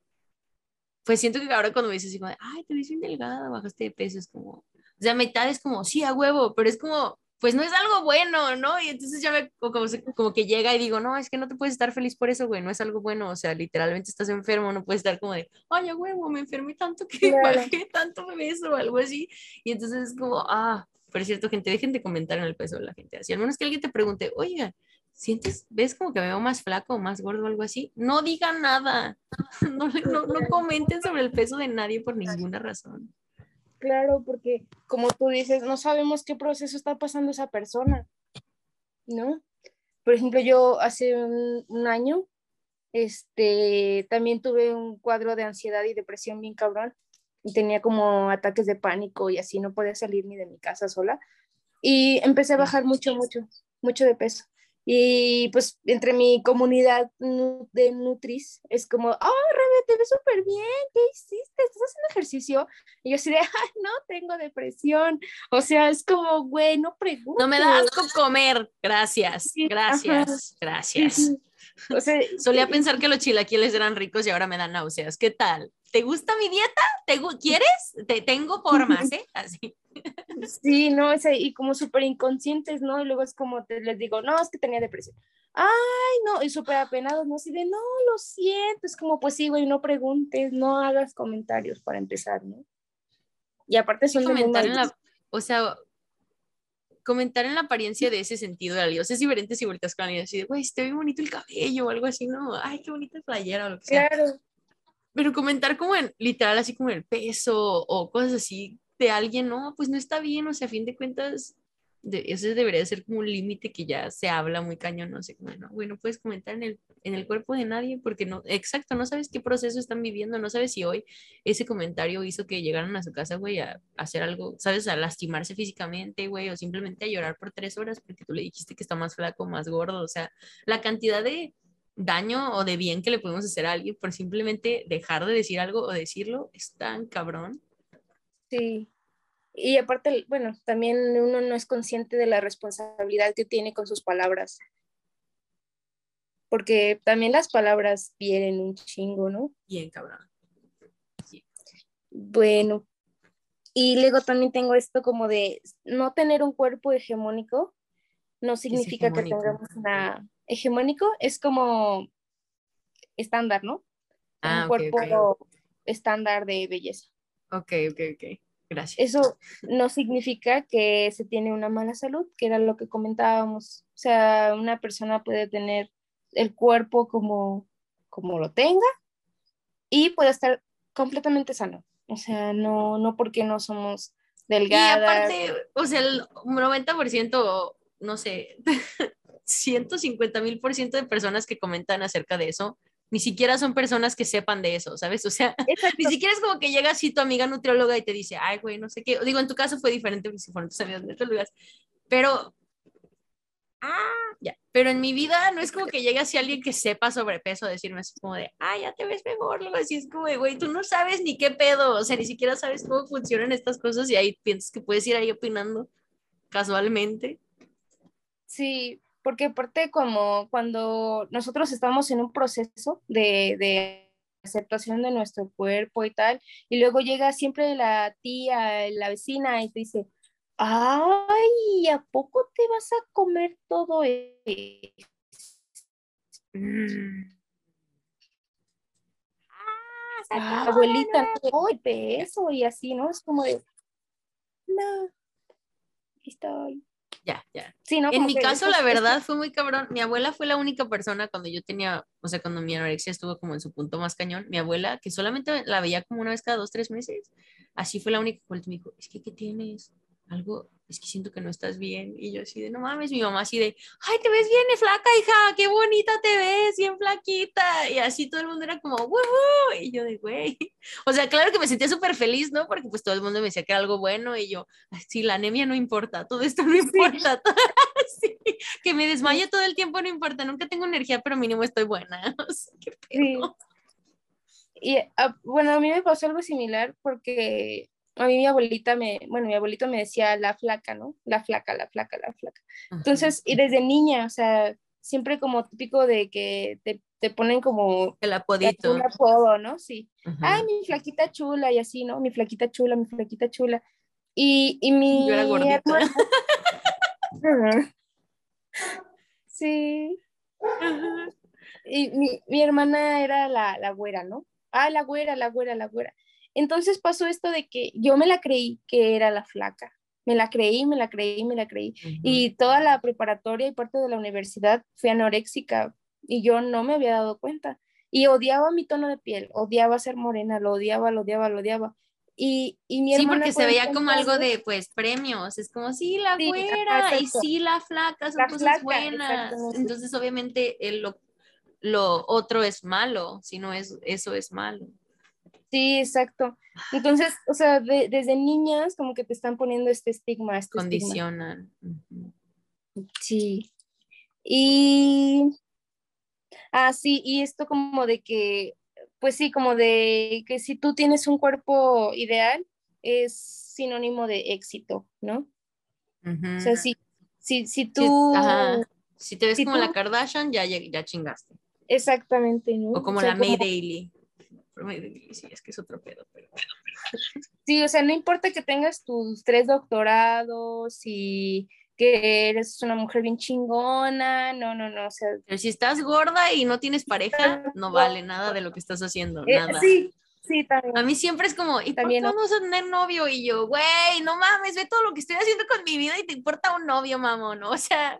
pues siento que ahora cuando me dices así como, ay, te ves bien delgada, bajaste de peso, es como, o sea, mitad es como, sí, a huevo, pero es como, pues no es algo bueno, ¿no? Y entonces ya me, como, como que llega y digo, no, es que no te puedes estar feliz por eso, güey, no es algo bueno, o sea, literalmente estás enfermo, no puedes estar como de, ay, huevo, me enfermé tanto que claro. bajé tanto peso o algo así, y entonces es como, ah, por cierto, gente, dejen de comentar en el peso de la gente, así, al menos que alguien te pregunte, oiga, ¿sientes, ves como que me veo más flaco o más gordo o algo así? No digan nada, no, no, no comenten sobre el peso de nadie por ninguna razón. Claro, porque como tú dices, no sabemos qué proceso está pasando esa persona, ¿no? Por ejemplo, yo hace un, un, año, este, también tuve un cuadro de ansiedad y depresión bien cabrón, y tenía como ataques de pánico y así, no podía salir ni de mi casa sola, y empecé a bajar mucho, mucho, mucho de peso. Y pues entre mi comunidad de Nutris es como, oh, Rebe, te ves súper bien, ¿qué hiciste? ¿Estás haciendo ejercicio? Y yo así de, ay, no, tengo depresión. O sea, es como, güey, no preguntes. No me da asco comer, gracias, gracias, Ajá. gracias. O sea, Solía pensar que los chilaquiles eran ricos y ahora me dan náuseas. ¿Qué tal? ¿Te gusta mi dieta? ¿Te ¿Quieres? Te tengo formas, ¿eh? Así. Sí, no, es y como súper inconscientes, ¿no? Y luego es como te les digo, no, es que tenía depresión. Ay, no, y súper apenados, ¿no? Así de, no, lo siento, es como, pues sí, güey, no preguntes, no hagas comentarios para empezar, ¿no? Y aparte son de comentar en la, o sea, comentar en la apariencia de ese sentido de alguien, o sea, es diferente si vueltas con alguien así de, güey, te ve bonito el cabello o algo así, ¿no? Ay, qué bonita playera o lo que sea. Claro. Pero comentar como en, literal, así como el peso o cosas así de alguien, no, pues no está bien, o sea, a fin de cuentas, de- ese debería ser como un límite que ya se habla muy cañón, no sé, como, no, güey, no puedes comentar en el, en el cuerpo de nadie porque no, exacto, no sabes qué proceso están viviendo, no sabes si hoy ese comentario hizo que llegaran a su casa, güey, a, a hacer algo, sabes, a lastimarse físicamente, güey, o simplemente a llorar por tres horas porque tú le dijiste que está más flaco, más gordo, o sea, la cantidad de daño o de bien que le podemos hacer a alguien por simplemente dejar de decir algo o decirlo es tan cabrón. Sí. Y aparte, bueno, también uno no es consciente de la responsabilidad que tiene con sus palabras. Porque también las palabras vienen un chingo, ¿no? Bien cabrón. Bueno. Y luego también tengo esto como de no tener un cuerpo hegemónico no significa que tengamos una hegemónico, es como estándar, ¿no? Ah, un ok, cuerpo estándar de belleza. Ok, ok, ok. Gracias. Eso no significa que se tiene una mala salud, que era lo que comentábamos. O sea, una persona puede tener el cuerpo como, como lo tenga y puede estar completamente sano. O sea, no, no porque no somos Y delgadas. aparte, o sea, el 90%, no sé, 150 mil por ciento de personas que comentan acerca de eso, ni siquiera son personas que sepan de eso, ¿sabes? O sea, Exacto. ni siquiera es como que llega así tu amiga nutrióloga y te dice, ay, güey, no sé qué. Digo, en tu caso fue diferente porque si fueron tus amigas nutriólogas, pero, ah, ya. Pero en mi vida no es como que llegue así alguien que sepa sobrepeso a decirme así como de, ah, ya te ves mejor, luego así es como de, güey, tú no sabes ni qué pedo, o sea, ni siquiera sabes cómo funcionan estas cosas y ahí piensas que puedes ir ahí opinando casualmente. Sí, porque aparte como cuando nosotros estamos en un proceso de, de aceptación de nuestro cuerpo y tal, y luego llega siempre la tía, la vecina y te dice, ay, ¿a poco te vas a comer todo eso? Mm. Ah, abuelita, no te peso y así, ¿no? Es como de, no, aquí estoy. Ya, ya. Sí, ¿no? En mi caso, la verdad, fue muy cabrón. Mi abuela fue la única persona cuando yo tenía, o sea, cuando mi anorexia estuvo como en su punto más cañón, mi abuela, que solamente la veía como una vez cada dos, tres meses, así fue la única que me dijo, es que, ¿qué tienes? Algo, es que siento que no estás bien. Y yo así de, no mames, mi mamá así de, ay, te ves bien flaca, hija, qué bonita te ves, bien flaquita. Y así todo el mundo era como, "Woohoo", Y yo de, güey. O sea, claro que me sentía súper feliz, ¿no? Porque pues todo el mundo me decía que era algo bueno y yo, "Ay, sí, la anemia no importa, todo esto no importa. Sí, que me desmaye todo el tiempo no importa, nunca tengo energía, pero mínimo estoy buena. O sea, qué Sí. pedo. Y ah, bueno, a mí me pasó algo similar porque a mí mi abuelita me, bueno, mi abuelito me decía la flaca, ¿no? La flaca, la flaca, la flaca. Entonces, y desde niña, o sea, siempre como típico de que te, te ponen como el apodito. un apodo, ¿no? Sí. Ajá. Ay, mi flaquita chula y así, ¿no? Mi flaquita chula, mi flaquita chula. Y, y mi Yo era gordita. hermana-. Sí. Ajá. Y mi, mi hermana era la, la güera, ¿no? Ah, la güera, la güera, la güera. Entonces pasó esto de que yo me la creí que era la flaca. Me la creí, me la creí, me la creí. Y toda la preparatoria y parte de la universidad fui anoréxica y yo no me había dado cuenta. Y odiaba mi tono de piel, odiaba ser morena, lo odiaba, lo odiaba, lo odiaba. Y, y mi Sí, porque se veía como algo de, pues, premios. Es como, sí, la Sí, güera, y sí, la flaca, son La cosas flaca, buenas. Entonces, obviamente, el- lo, lo otro es malo, si no es, eso es malo. Sí, exacto. Entonces, o sea, de- desde niñas como que te están poniendo este estigma, este. Condicionan. Sí. Y, ah, sí, y esto como de que, pues sí, como de que si tú tienes un cuerpo ideal, es sinónimo de éxito, ¿no? O sea, si, si, si tú, ajá. Si te ves si como la Kardashian, ya, ya chingaste. exactamente, ¿no? O como sea, la May Daily sí, es que es otro pedo. Pero... Sí, o sea, no importa que tengas tus tres doctorados y que eres una mujer bien chingona, no, no, no, o sea, pero si estás gorda y no tienes pareja, no vale nada de lo que estás haciendo. eh, Nada. sí, sí, también. A mí siempre es como, ¿y por También, qué ¿no? vamos a tener novio? Y yo, güey, no mames, ve todo lo que estoy haciendo con mi vida y te importa un novio, mamón. O sea,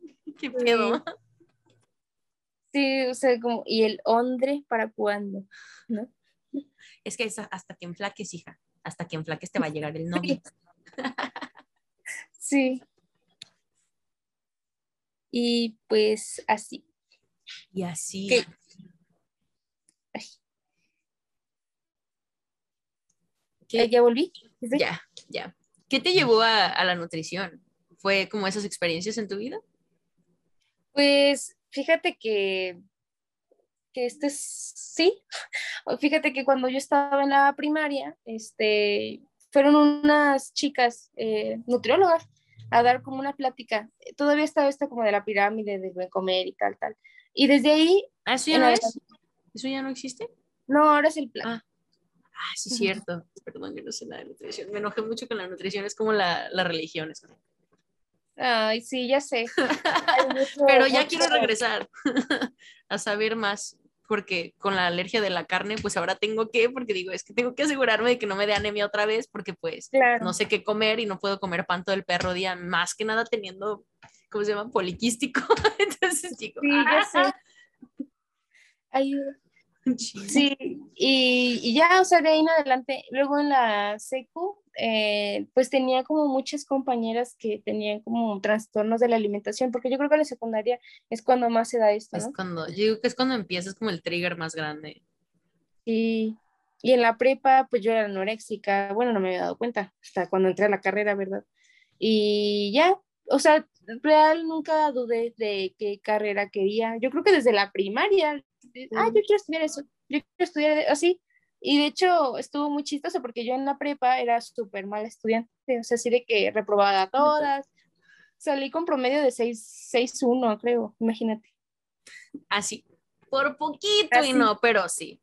qué pedo. Sí, o sea, como, ¿y el hombre para cuándo? ¿No? Es que es hasta que enflaques, hija. Hasta que enflaques te va a llegar el novio. Sí. Y pues así. Y así. ¿Qué? ¿Qué? ¿Ya volví? Ya, ya. ¿Qué te llevó a, a la nutrición? ¿Fue como esas experiencias en tu vida? Pues fíjate que, que este es- sí, fíjate que cuando yo estaba en la primaria, este, fueron unas chicas eh, nutriólogas a dar como una plática. Todavía estaba esto como de la pirámide de buen comer y tal, tal. Y desde ahí, Ah, ¿eso ya no es? ¿Eso ya no existe? no, ahora es el plan. Ah. Ah, sí, cierto. Perdón, yo no sé nada de nutrición. Me enojé mucho con la nutrición, es como la, la religión. es como- Ay, sí, ya sé. Pero ya quiero regresar a saber más, porque con la alergia de la carne, pues ahora tengo que, porque digo, es que tengo que asegurarme de que no me dé anemia otra vez, porque pues Claro. no sé qué comer y no puedo comer pan todo el perro día, más que nada teniendo, ¿cómo se llama? Poliquístico. Entonces digo, Sí, ya sé. Ayuda. "Ah, chin". Sí, y, y ya, o sea, de ahí en adelante, luego en la secu, eh, pues tenía como muchas compañeras que tenían como trastornos de la alimentación, porque yo creo que en la secundaria es cuando más se da esto, Es ¿no? cuando, yo digo que es cuando empiezas como el trigger más grande. Y, y en la prepa, pues yo era anoréxica, bueno, no me había dado cuenta, hasta cuando entré a la carrera, ¿verdad? Y ya, o sea, real nunca dudé de qué carrera quería. Yo creo que desde la primaria, ah, yo quiero estudiar eso, yo quiero estudiar así. Y de hecho estuvo muy chistoso porque yo en la prepa era súper mala estudiante, o sea, así de que reprobaba todas. Salí con promedio de 6, 6.1, creo, imagínate. Así, por poquito y Así. no, pero sí.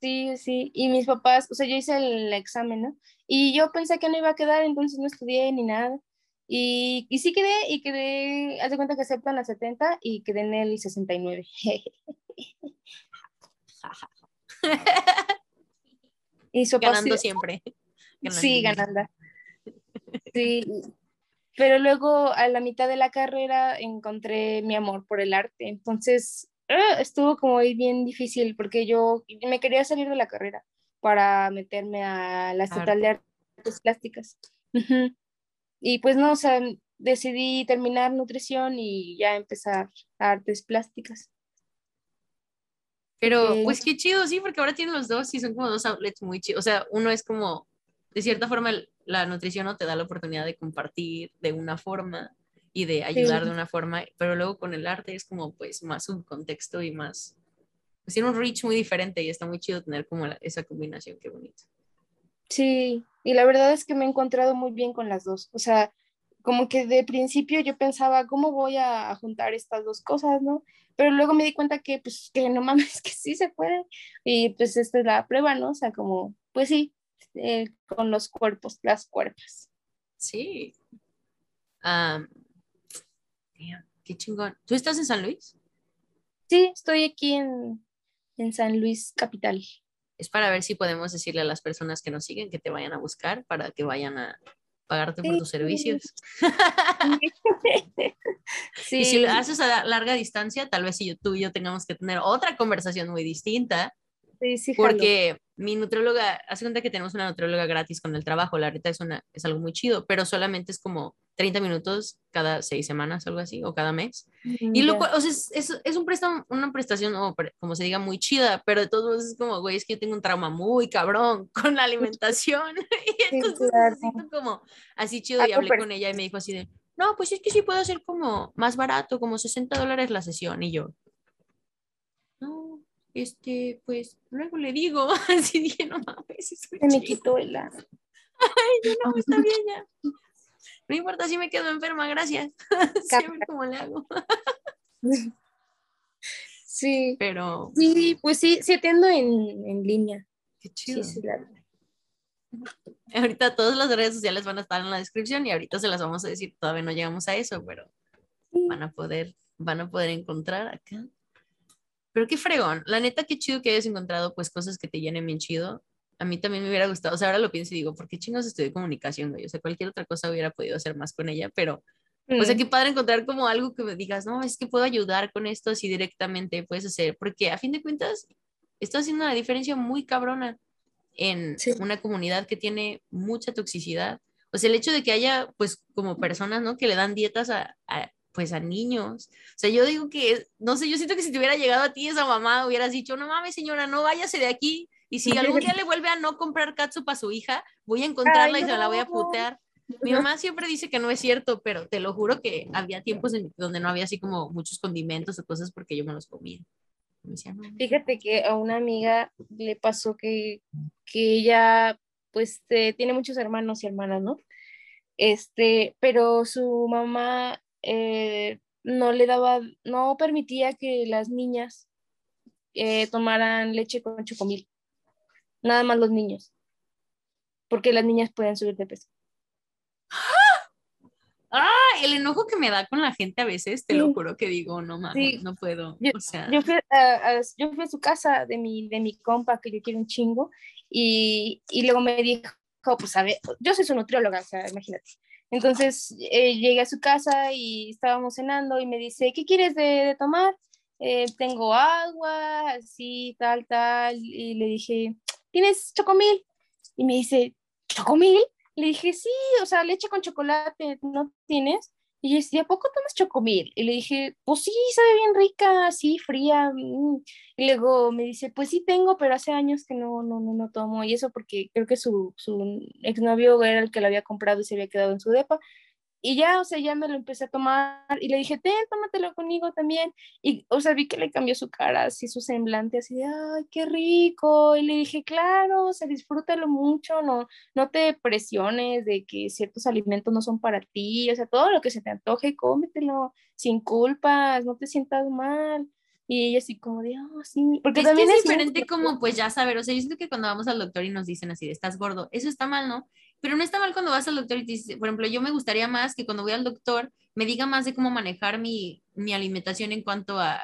Sí, sí, y mis papás, o sea, yo hice el examen, ¿no? Y yo pensé que no iba a quedar, entonces no estudié ni nada. Y, y sí quedé, y quedé, haz de cuenta que aceptan a 70 y quedé en el 69. y su Ganando siempre. Sí, ganando. Sí, pero luego a la mitad de la carrera encontré mi amor por el arte, entonces ah, estuvo como ahí bien difícil porque yo me quería salir de la carrera para meterme a la estatal de artes plásticas. Y pues no, o sea, decidí terminar nutrición y ya empezar artes plásticas. Pero, Ok. pues qué chido, sí, porque ahora tienen los dos y son como dos outlets muy chidos. O sea, uno es como, de cierta forma, la nutrición no te da la oportunidad de compartir de una forma y de ayudar de una forma, pero luego con el arte es como, pues, más un contexto y más, pues tiene un reach muy diferente y está muy chido tener como la- esa combinación, qué bonito. Sí, y la verdad es que me he encontrado muy bien con las dos. O sea, como que de principio yo pensaba, ¿cómo voy a juntar estas dos cosas, no? Pero luego me di cuenta que, pues, que no mames, que sí se puede. Y pues esta es la prueba, ¿no? O sea, como, pues sí, eh, con los cuerpos, las cuerpas. Sí. Damn, qué chingón. ¿Tú estás en San Luis? Sí, estoy aquí en, en San Luis Capital. Es para ver si podemos decirle a las personas que nos siguen que te vayan a buscar para que vayan a pagarte por tus servicios. Sí, Y si lo haces a larga distancia, tal vez si yo- tú y yo tengamos que tener otra conversación muy distinta, sí, sí, jalo. porque mi nutrióloga, hace cuenta que tenemos una nutrióloga gratis con el trabajo, la verdad es, una, es algo muy chido, pero solamente es como 30 minutos cada seis semanas, algo así, o cada mes. Y lo cual, o sea, es, es, es un préstamo, una prestación, o pre- como se diga, muy chida, pero de todos modos es como, güey, es que yo tengo un trauma muy cabrón con la alimentación. y entonces claro. necesito como así chido. Y hablé con ella y me dijo así de, no, pues es que sí puedo hacer como más barato, como 60 dólares la sesión. Y yo, no, este, pues luego le digo. así dije, no mames, es muy Se me chido". quitó el. Ay, yo no, está bien ya. No importa si me quedo enferma, gracias. Sí, ver cómo le hago. Sí, Pero, sí, pues sí, sí atiendo en, en línea. qué Sí, chido. sí, la verdad. Ahorita todas las redes sociales van a estar en la descripción y ahorita se las vamos a decir. Todavía no llegamos a eso, pero van a poder, van a poder encontrar acá. Pero qué fregón. La neta, qué chido que hayas encontrado pues cosas que te llenen bien chido. A mí también me hubiera gustado. O sea, ahora lo pienso y digo, ¿por qué chingos estudié comunicación, güey? O sea, cualquier otra cosa hubiera podido hacer más con ella, pero o sea, Mm, qué padre encontrar como algo que me digas, no, es que puedo ayudar con esto así directamente, puedes hacer, porque a fin de cuentas, está haciendo una diferencia muy cabrona en Sí. una comunidad que tiene mucha toxicidad. O sea, el hecho de que haya, pues, como personas, ¿no? Que le dan dietas a, a pues a niños. O sea, yo digo que, no sé, yo siento que si te hubiera llegado a ti esa mamá, hubieras dicho, no mames, señora, no váyase de aquí. Y si algún día le vuelve a no comprar katsu para su hija, voy a encontrarla y se la voy a putear. Mi mamá siempre dice que no es cierto, pero te lo juro que había tiempos en donde no había así como muchos condimentos o cosas porque yo me los comía. Fíjate que a una amiga le pasó que, que ella pues eh, tiene muchos hermanos y hermanas, ¿no? Este, pero su mamá eh, no le daba, no permitía que las niñas eh, tomaran leche con chocomil. Nada más los niños. Porque las niñas pueden subir de peso. ¡Ah! El enojo que me da con la gente a veces, te lo juro que digo, no mames, no puedo. Yo, o sea. yo, fui a, yo, fui a, su casa de mi, de mi compa, que yo quiero un chingo, y, y luego me dijo, pues a ver, yo soy su nutrióloga, o sea, imagínate. Entonces eh, llegué a su casa y estábamos cenando y me dice, ¿qué quieres de, de tomar? Eh, tengo agua, así, tal, tal. Y le dije, ¿tienes chocomil? Y me dice, ¿chocomil? Le dije, sí, o sea, leche con chocolate, ¿no tienes? Y yo decía, ¿a poco tomas chocomil? Y le dije, pues sí, sabe bien rica, así, fría. Mm". Y luego me dice, pues sí tengo, pero hace años que no, no, no, no tomo. Y eso porque creo que su, su exnovio era el que lo había comprado y se había quedado en su depa. Y ya, o sea, ya me lo empecé a tomar y le dije, ten, tómatelo conmigo también. Y, o sea, vi que le cambió su cara, así su semblante, así de, ay, qué rico. Y le dije, claro, o sea, disfrútalo mucho, no, no te presiones de que ciertos alimentos no son para ti, o sea, todo lo que se te antoje, cómetelo sin culpas, no te sientas mal. Y ella así como de, oh, sí. Porque también es, diferente como, pues ya saber, o sea, yo siento que cuando vamos al doctor y nos dicen así de, estás gordo, eso está mal, ¿no? Pero no está mal cuando vas al doctor y te dice, por ejemplo, yo me gustaría más que cuando voy al doctor me diga más de cómo manejar mi, mi alimentación en cuanto a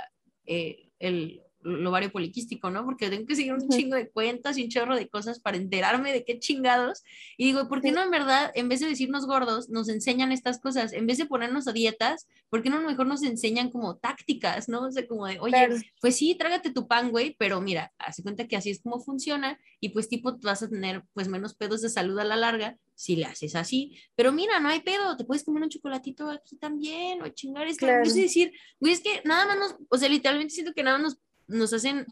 eh, el, el ovario poliquístico, ¿no? Porque tengo que seguir un chingo de cuentas y un chorro de cosas para enterarme de qué chingados. Y digo, ¿por qué no en verdad, en vez de decirnos gordos, nos enseñan estas cosas? En vez de ponernos a dietas, ¿por qué no mejor nos enseñan como tácticas, ¿no? O sea, como de, oye, pues sí, trágate tu pan, güey, pero mira, hace cuenta que así es como funciona y pues tipo vas a tener pues menos pedos de salud a la larga si le haces así. Pero mira, no hay pedo, te puedes comer un chocolatito aquí también o chingar. Es que, no sé decir, güey, es que nada más nos, o sea, literalmente siento que nada más nos nos hacen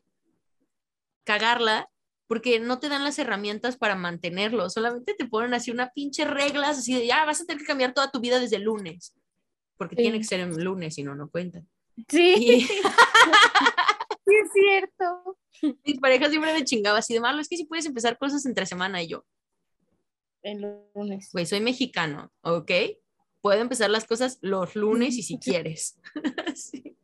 cagarla porque no te dan las herramientas para mantenerlo, solamente te ponen así una pinche reglas así de ya vas a tener que cambiar toda tu vida desde el lunes, porque tiene que ser en lunes, si no, no cuenta. Sí. sí, es cierto. Mis parejas siempre me chingaba así de malo, es que si puedes empezar cosas entre semana y yo. El lunes. Güey, soy mexicano, ¿ok? Puedo empezar las cosas los lunes y si quieres. sí.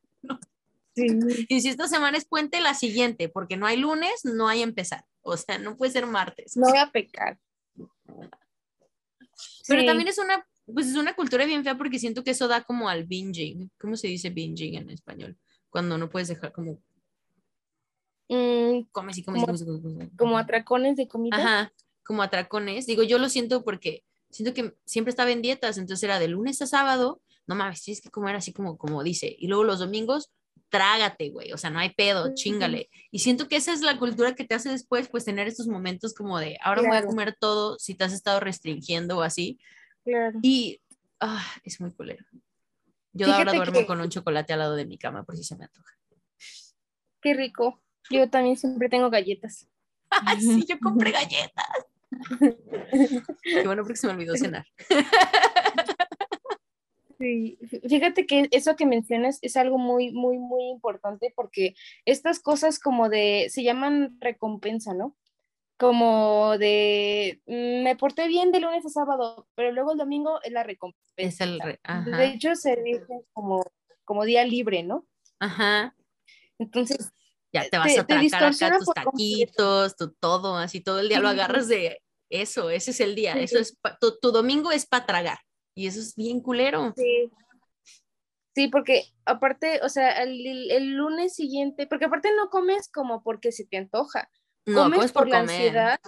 Y si esta semana es puente, la siguiente, porque no hay lunes, no hay empezar. O sea, no puede ser martes. No voy a pecar. Pero también es una, pues es una cultura bien fea porque siento que eso da como al binging. ¿Cómo se dice binging en español? Cuando no puedes dejar como... Mm, comes y comes como, como atracones de comida. Ajá, como atracones. Digo, yo lo siento porque siento que siempre estaba en dietas, entonces era de lunes a sábado, no mames, tienes que comer así como, como dice. Y luego los domingos, trágate, güey, o sea, no hay pedo, chingale. Y siento que esa es la cultura que te hace después, pues tener estos momentos como de, ahora voy a comer todo si te has estado restringiendo o así. Claro. Y ah, es muy culero. Yo ahora duermo con un chocolate al lado de mi cama por si se me antoja. Qué rico. Yo también siempre tengo galletas. sí, yo compré galletas. Qué bueno porque se me olvidó cenar. Sí, fíjate que eso que mencionas es algo muy, muy, muy importante porque estas cosas como de, se llaman recompensa, ¿no? Como de, mm, me porté bien de lunes a sábado, pero luego el domingo es la recompensa. Es el De hecho, se dice como, como día libre, ¿no? Ajá. Entonces, ya te vas a atracar acá tus taquitos, tu todo, así todo el día lo agarras de eso, ese es el día, eso es, tu, tu domingo es para tragar. Y eso es bien culero. Sí. Sí, porque aparte, o sea, el, lunes siguiente, porque aparte no comes como porque se te antoja. No, comes por, la ansiedad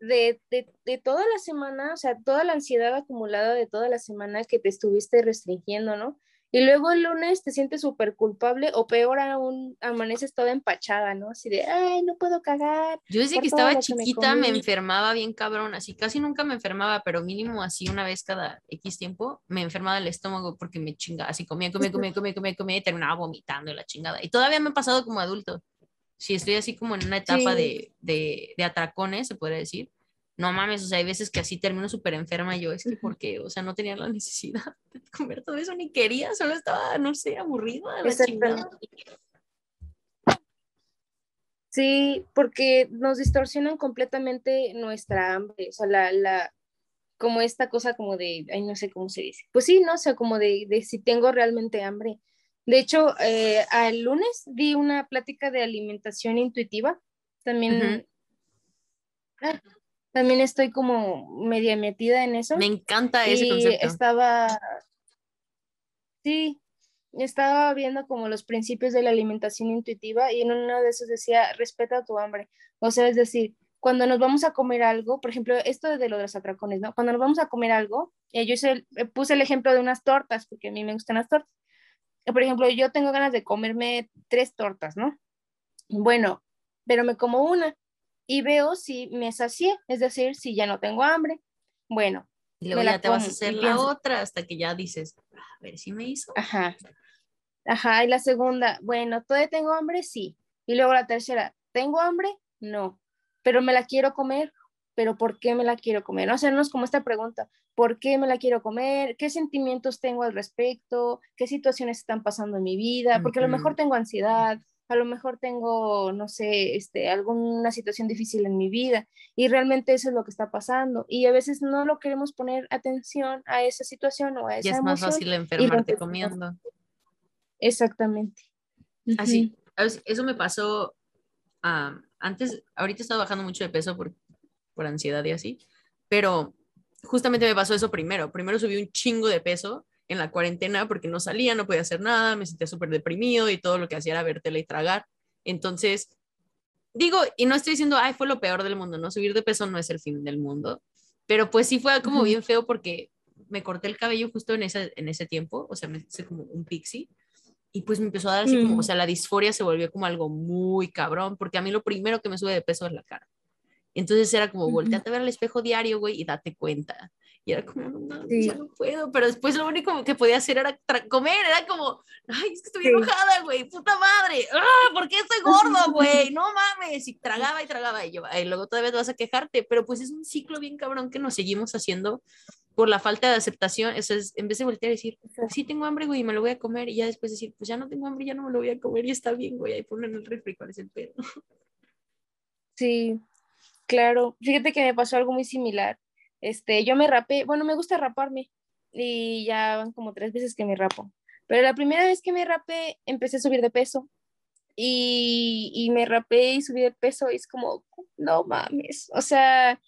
de, de, toda la semana, o sea, toda la ansiedad acumulada de toda la semana que te estuviste restringiendo, ¿no? Y luego el lunes te sientes súper culpable o peor aún, amaneces toda empachada, ¿no? Así de, ay, no puedo cagar. Yo desde que estaba chiquita me, enfermaba bien cabrón, así casi nunca me enfermaba, pero mínimo así una vez cada X tiempo me enfermaba el estómago porque me chingaba, así comía, comía, comía, comía, comía, comía y terminaba vomitando la chingada. Y todavía me ha pasado como adulto. Si estoy así como en una etapa de, de, de atracones, se podría decir no mames, o sea, hay veces que así termino súper enferma yo, es que porque, o sea, no tenía la necesidad de comer todo eso, ni quería, solo estaba, no sé, aburrida. La Sí, porque nos distorsionan completamente nuestra hambre, o sea, la, la, como esta cosa como de, ay, no sé cómo se dice. Pues sí, ¿no? O sea, como de, de si tengo realmente hambre. De hecho, eh, el lunes di una plática de alimentación intuitiva, también también estoy como media metida en eso. Me encanta ese y Estaba, sí, estaba viendo como los principios de la alimentación intuitiva y en uno de esos decía, respeta tu hambre. O sea, es decir, cuando nos vamos a comer algo, por ejemplo, esto de lo de los atracones, ¿no? Cuando nos vamos a comer algo, eh, yo hice, eh, puse el ejemplo de unas tortas, porque a mí me gustan las tortas. Por ejemplo, yo tengo ganas de comerme tres tortas, ¿no? Bueno, pero me como una y veo si me sacié, es decir, si ya no tengo hambre. Bueno. Y luego ya te vas a hacer la otra hasta que ya dices, a ver si me hizo. Ajá. Ajá, y la segunda, bueno, ¿todavía tengo hambre? Sí. Y luego la tercera, ¿tengo hambre? No. Pero me la quiero comer. ¿Pero por qué me la quiero comer? No hacernos como esta pregunta, ¿por qué me la quiero comer? ¿Qué sentimientos tengo al respecto? ¿Qué situaciones están pasando en mi vida? Porque a lo mejor tengo ansiedad, a lo mejor tengo, no sé, este, alguna situación difícil en mi vida y realmente eso es lo que está pasando y a veces no lo queremos poner atención a esa situación o a esa Y es más fácil enfermarte comiendo. Exactamente. Así, eso me pasó antes, ahorita estaba bajando mucho de peso por, por ansiedad y así, pero justamente me pasó eso primero. Primero subí un chingo de peso en la cuarentena porque no salía, no podía hacer nada, me sentía súper deprimido y todo lo que hacía era ver tele y tragar. Entonces, digo, y no estoy diciendo, ay, fue lo peor del mundo, no, subir de peso no es el fin del mundo, pero pues sí fue como bien feo porque me corté el cabello justo en ese, en ese tiempo, o sea, me hice como un pixie. Y pues me empezó a dar así como, o sea, la disforia se volvió como algo muy cabrón, porque a mí lo primero que me sube de peso es la cara. Entonces era como, volteate a ver al espejo diario, güey, y date cuenta. Y era como, no, ya no puedo. Pero después lo único que podía hacer era comer. Era como, ay, es que estoy enojada, güey, puta madre. ¡Ah, ¿Por qué estoy gordo, güey? No mames. Y tragaba y tragaba. Y yo, y luego todavía te vas a quejarte. Pero pues es un ciclo bien cabrón que nos seguimos haciendo por la falta de aceptación. Eso es, en vez de voltear y decir, sí tengo hambre, güey, y me lo voy a comer. Y ya después decir, pues ya no tengo hambre, ya no me lo voy a comer. Y está bien, güey. Ahí ponen el refri, ¿cuál es el pedo? Sí, claro. Fíjate que me pasó algo muy similar este, yo me rapé, bueno, me gusta raparme y ya van como tres veces que me rapo. Pero la primera vez que me rapé, empecé a subir de peso y, y me rapé y subí de peso y es como, no mames, o sea,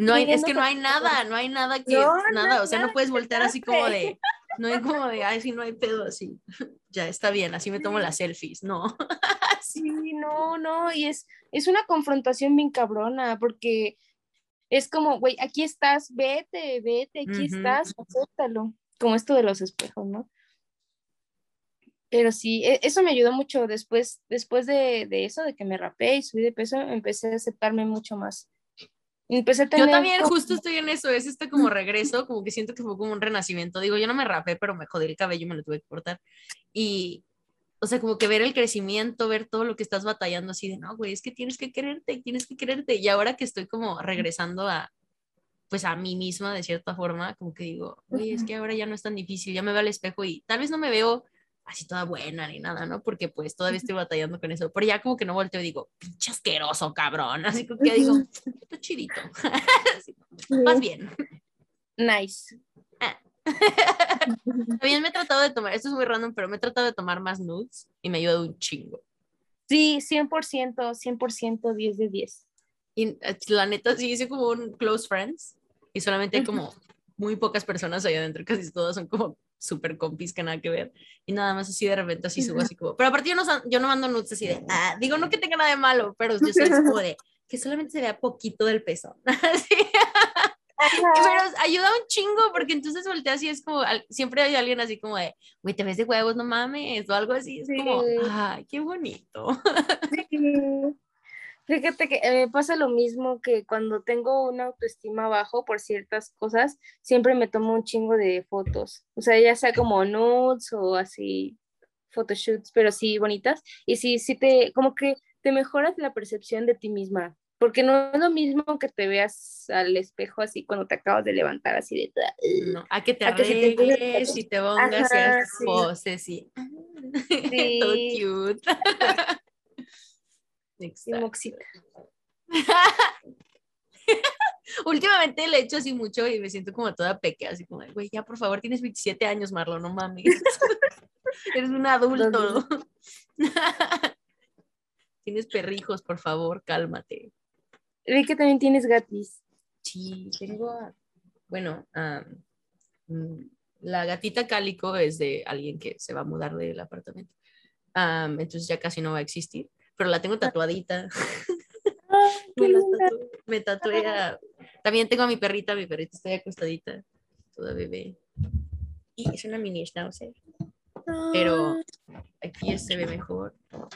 no hay, es que no hay nada, no hay nada que, nada, o sea, no puedes voltear así como de, no hay como de, ay, sí, no hay pedo así, ya está bien, así me tomo las selfies, no. sí, no, no, y es, es una confrontación bien cabrona, porque es como, güey, aquí estás, vete, vete, aquí estás, acéptalo, como esto de los espejos, ¿no? Pero sí, e, eso me ayudó mucho después, después de, de eso, de que me rapé y subí de peso, empecé a aceptarme mucho más. Empecé a tener yo también justo estoy en eso, es este como regreso, como que siento que fue como un renacimiento. Digo, yo no me rapé, pero me jodí el cabello, me lo tuve que cortar. Y, o sea, como que ver el crecimiento, ver todo lo que estás batallando así de, no, güey, es que tienes que quererte, tienes que quererte. Y ahora que estoy como regresando a, pues a mí misma de cierta forma, como que digo, güey, es que ahora ya no es tan difícil, ya me veo al espejo y tal vez no me veo así toda buena ni nada, ¿no? Porque pues todavía estoy batallando con eso, pero ya como que no volteo y digo, pinche asqueroso, cabrón, así como que digo, está chidito, más bien. Nice. También me he tratado de tomar, esto es muy random, pero me he tratado de tomar más nudes y me ha ayudado un chingo. Sí, 100%, 100%, 10 de 10. Y eh, la neta, sí, hice como un close friends y solamente hay como muy pocas personas allá adentro, casi todas son como súper compis que nada que ver. Y nada más así de repente así subo así como, pero aparte yo no, yo no mando nudes así de, ah, digo no que tenga nada de malo, pero yo soy como de que solamente se vea poquito del peso. Pero ayuda un chingo porque entonces volteas y es como, siempre hay alguien así como de, güey, te ves de huevos, no mames, o algo así. Es como, ay, qué bonito. Fíjate que me pasa lo mismo que cuando tengo una autoestima bajo por ciertas cosas, siempre me tomo un chingo de fotos. O sea, ya sea como nudes o así photoshoots, pero sí bonitas. Y sí, sí te, como que te mejoras la percepción de ti misma. Porque no es lo mismo que te veas al espejo así cuando te acabas de levantar así de... No, a que te arregles y te pongas y poses sí. Todo cute. Últimamente le he hecho así mucho y me siento como toda pequeña, así como, güey, ya por favor, tienes 27 años, Marlon, no mames. Eres un adulto. tienes perrijos, por favor, cálmate. Vi que también tienes gatis. Sí, tengo, bueno, mm, la gatita cálico es de alguien que se va a mudar del apartamento. entonces ya casi no va a existir pero la tengo ah. tatuadita. me, tatué También tengo a mi perrita, mi perrita está acostadita, toda bebé. Y es una mini schnauzer. Pero aquí se ve mejor.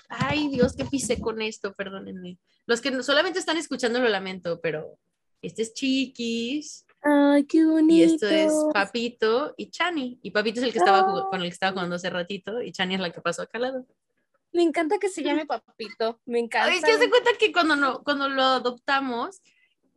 Ay, Dios, que pisé con esto, perdónenme. Los que solamente están escuchando lo lamento, pero este es Chiquis. Ay, qué bonito. Y esto es Papito y Chani. Y Papito es el que estaba con el que estaba jugando hace ratito y Chani es la que pasó acá al lado. Me encanta que se llame Papito, me encanta. Es que se cuenta que cuando, no, cuando lo adoptamos,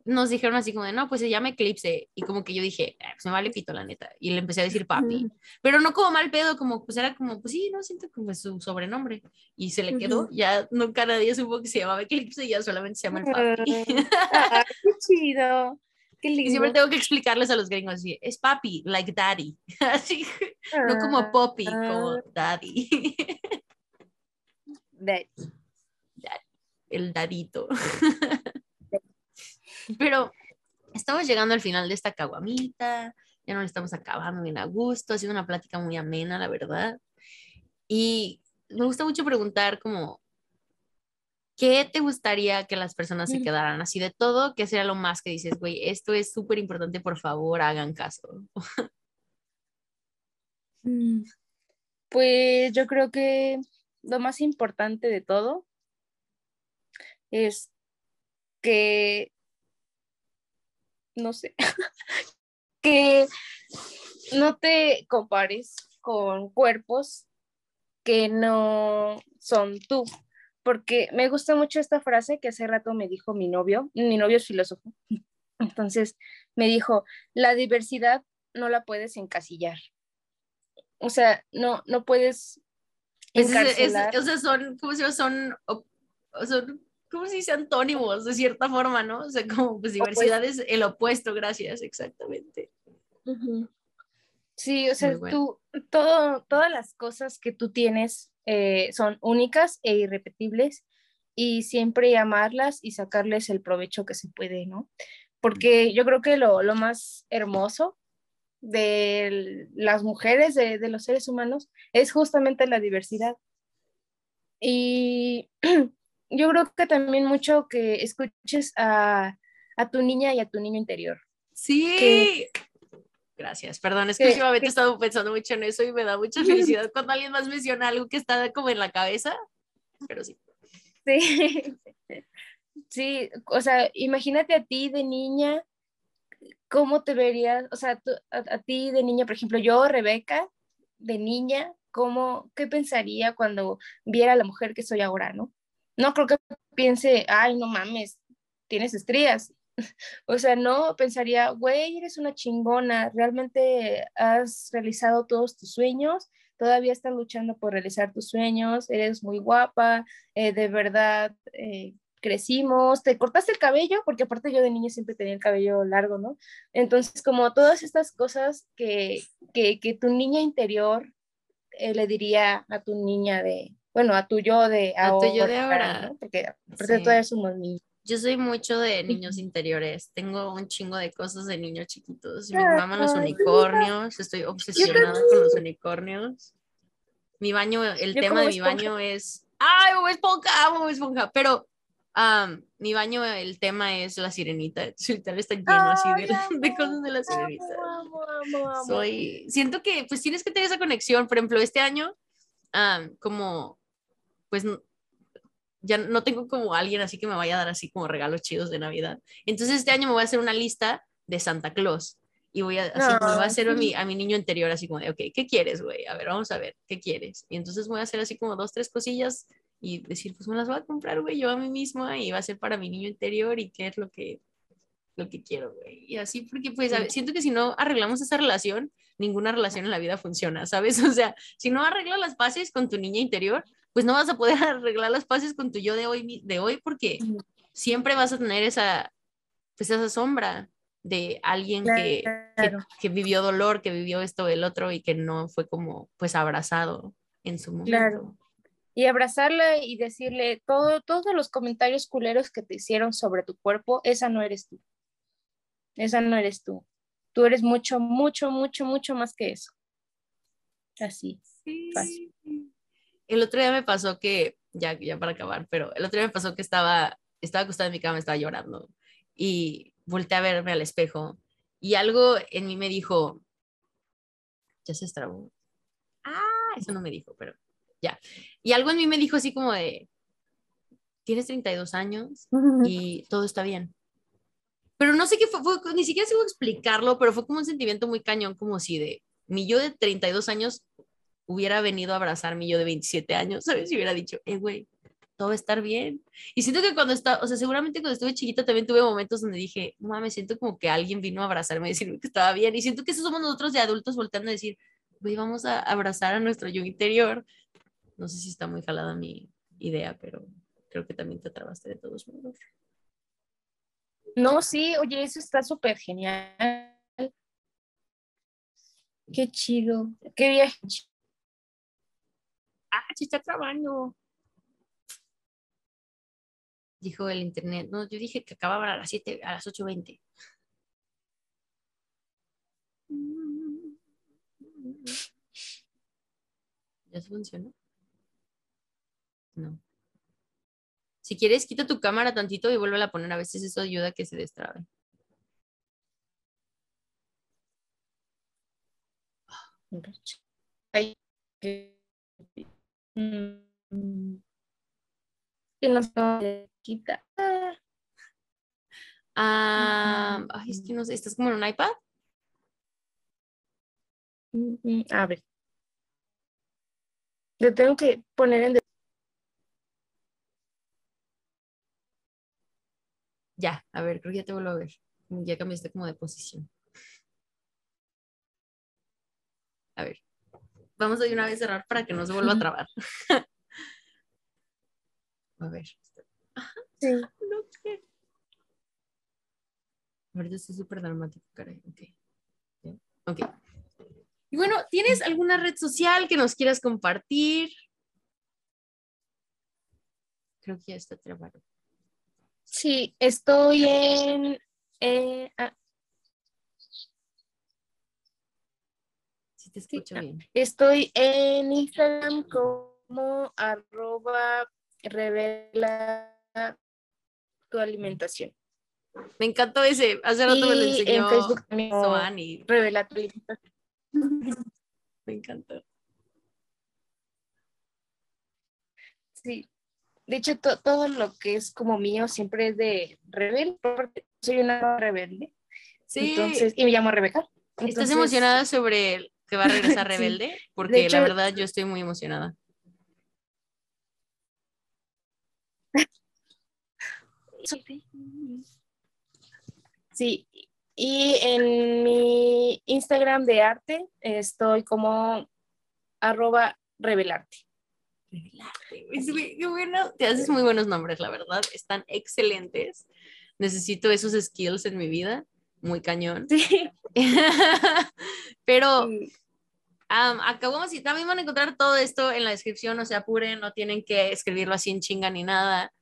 nos dijeron así como de, no, pues se llama Eclipse. Y como que yo dije, ah, pues me vale pito, la neta. Y le empecé a decir papi. Pero no como mal pedo, como pues era como, pues sí, no siento como su sobrenombre. Y se le quedó. Ya nunca nadie supo que se llamaba Eclipse y ya solamente se llama el papi. Ah, qué chido. Qué lindo. Y siempre tengo que explicarles a los gringos así, es papi, like daddy. Así, no como poppy, como ah. daddy. El dadito. Pero estamos llegando al final de esta caguamita, ya no estamos acabando bien a gusto, ha sido una plática muy amena, la verdad. Y me gusta mucho preguntar como, ¿qué te gustaría que las personas se quedaran? Así de todo, ¿qué sería lo más que dices, güey, esto es súper importante, por favor, hagan caso? Mm, pues yo creo que lo más importante de todo es que, no sé, que no te compares con cuerpos que no son tú. Porque me gusta mucho esta frase que hace rato me dijo mi novio, mi novio es filósofo. Entonces me dijo, la diversidad no la puedes encasillar. O sea, no, no puedes o sea, son, ¿cómo se llama? Son, son, ¿cómo se dice? Antónimos, de cierta forma, ¿no? O sea, como pues diversidad es el opuesto, gracias, exactamente. Sí, o sea, tú, todo, todas las cosas que tú tienes eh, son únicas e irrepetibles y siempre amarlas y sacarles el provecho que se puede, ¿no? Porque yo creo que lo, lo más hermoso de las mujeres, de, los seres humanos, es justamente la diversidad. Y yo creo que también mucho que escuches a, tu niña y a tu niño interior. Sí. Gracias, perdón, es que, últimamente he estado pensando mucho en eso y me da mucha felicidad cuando alguien más menciona algo que está como en la cabeza, pero sí. Sí, sí, o sea, imagínate a ti de niña ¿cómo te verías, o sea, a, ti de niña, por ejemplo, yo, Rebeca, de niña, ¿cómo, qué pensaría cuando viera a la mujer que soy ahora, no? No creo que piense, ay, no mames, tienes estrías. o sea, no, pensaría, güey, eres una chingona, realmente has realizado todos tus sueños, todavía estás luchando por realizar tus sueños, eres muy guapa, eh, de verdad, eh, crecimos, te cortaste el cabello, porque aparte yo de niña siempre tenía el cabello largo, ¿no? Entonces, como todas estas cosas que, que, tu niña interior eh, le diría a tu niña de, bueno, a tu yo de ahora. A tu yo de ahora. Porque aparte todavía somos niños. Yo soy mucho de niños interiores. Tengo un chingo de cosas de niños chiquitos. Mi mamá los unicornios. Estoy obsesionada con los unicornios. Mi baño, el tema de mi baño es. ¡Ay, Bob Esponja! Bob Esponja! Pero am, mi baño, el tema es la sirenita. Literal está lleno así de, de cosas de la sirenita. Amo, amo. Soy, siento que pues tienes que tener esa conexión. Por ejemplo, este año, am, como, pues ya no tengo como alguien así que me vaya a dar así como regalos chidos de Navidad. Entonces este año me voy a hacer una lista de Santa Claus y voy a, así como voy a hacer a mi, a mi niño interior así como de, ok, ¿qué quieres, güey? A ver, vamos a ver, ¿qué quieres? Y entonces voy a hacer así como dos, tres cosillas y decir, pues me las voy a comprar, güey, yo a mí misma y va a ser para mi niño interior y qué es lo que, lo que quiero, güey. Y así, porque pues siento que si no arreglamos esa relación, ninguna relación en la vida funciona, ¿sabes? O sea, si no arreglas las paces con tu niña interior, pues no vas a poder arreglar las paces con tu yo de hoy, de hoy porque siempre vas a tener esa, pues esa sombra de alguien que, que, vivió dolor, que vivió esto, el otro y que no fue como pues abrazado en su momento. Claro. Y abrazarla y decirle todo, todos los comentarios culeros que te hicieron sobre tu cuerpo, esa no eres tú. Esa no eres tú. Tú eres mucho, mucho, mucho, mucho más que eso. Así. Fácil. El otro día me pasó que, ya, para acabar, pero el otro día me pasó que estaba, estaba acostada en mi cama, estaba llorando y volteé a verme al espejo y algo en mí me dijo, ya se estrabó. Ah, eso no me dijo, pero ya. Y algo en mí me dijo así como de, tienes 32 años y todo está bien. Pero no sé qué fue, fue- ni siquiera sé cómo explicarlo, pero fue como un sentimiento muy cañón, como si de mi yo de 32 años hubiera venido a abrazar a mi yo de 27 años, ¿sabes? Y hubiera dicho, eh, güey, todo va a estar bien. Y siento que cuando estaba, o sea, seguramente cuando estuve chiquita también tuve momentos donde dije, mames, siento como que alguien vino a abrazarme y decirme que estaba bien. Y siento que eso somos nosotros de adultos volteando a decir, güey, vamos a abrazar a nuestro yo interior. No sé si está muy jalada mi idea, pero creo que también te atrabaste de todos modos. No, sí, oye, eso está súper genial. Qué chido. Qué viaje. Ah, se está trabando. Dijo el internet. No, yo dije que acababan a las 7, a las 8.20. ¿Ya se funcionó? No. Si quieres, quita tu cámara tantito y vuelve a poner. A veces eso ayuda a que se destrabe. Que- Mm, que no se quita. Ah, ay, es que no sé, ¿estás como en un iPad? Mm, mm, A ver. Lo tengo que poner en. Ya, a ver, creo que ya te vuelvo a ver. Ya cambiaste como de posición. A ver. Vamos a de una vez cerrar para que no se vuelva a trabar. a ver. Sí. No quiero. Ahorita estoy súper dramático, caray. Ok. Ok. Y bueno, ¿tienes alguna red social que nos quieras compartir? Creo que ya está trabado. Sí, estoy en. eh, ah, te escucho bien. estoy en Instagram como arroba revela tu alimentación. Me encantó ese. Hace rato me lo Y enseñó en Facebook también Soan y revela tu alimentación. me encantó. Sí. De hecho, to- todo lo que es como mío siempre es de rebelde, porque soy una rebelde. Sí. Entonces, y me llamo Rebeca. ¿Estás emocionada sobre el que va a regresar Sí. Rebelde? Porque hecho- la verdad yo estoy muy emocionada. Sí, y en mi Instagram de arte estoy como arroba revelarte. Qué bueno. Te haces muy buenos nombres, la verdad. Están excelentes. Necesito esos skills en mi vida. Muy cañón. Sí. Pero am, acabamos y también van a encontrar todo esto en la descripción. No se apuren, no tienen que escribirlo así en chinga ni nada.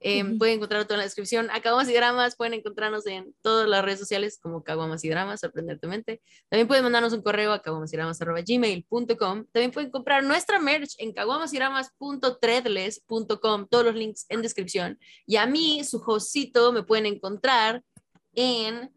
Em, pueden encontrar todo en la descripción. A Caguamas y Dramas pueden encontrarnos en todas las redes sociales como Caguamas y Dramas, sorprendentemente. También pueden mandarnos un correo a caguamasidramas.gmail.com. También pueden comprar nuestra merch en caguamasidramas.threadless.com. Todos los links en descripción. Y a mí, su hostcito, me pueden encontrar en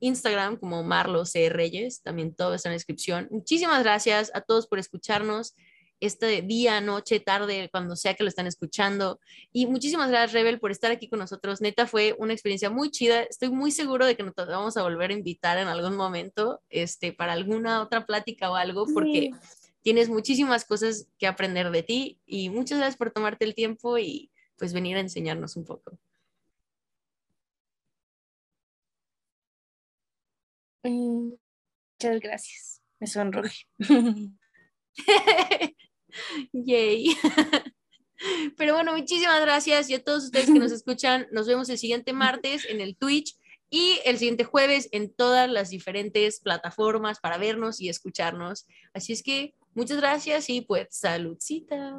Instagram como Marlo C. Reyes. También todo está en la descripción. Muchísimas gracias a todos por escucharnos este día, noche, tarde, cuando sea que lo están escuchando. Y muchísimas gracias, Rebel, por estar aquí con nosotros. Neta, fue una experiencia muy chida. Estoy muy seguro de que nos vamos a volver a invitar en algún momento este, para alguna otra plática o algo, porque tienes muchísimas cosas que aprender de ti. Y muchas gracias por tomarte el tiempo y pues venir a enseñarnos un poco. Muchas gracias. Me sonroje. Yay. Pero bueno, muchísimas gracias y a todos ustedes que nos escuchan. Nos vemos el siguiente martes en el Twitch y el siguiente jueves en todas las diferentes plataformas para vernos y escucharnos. Así es que muchas gracias y pues saludcita.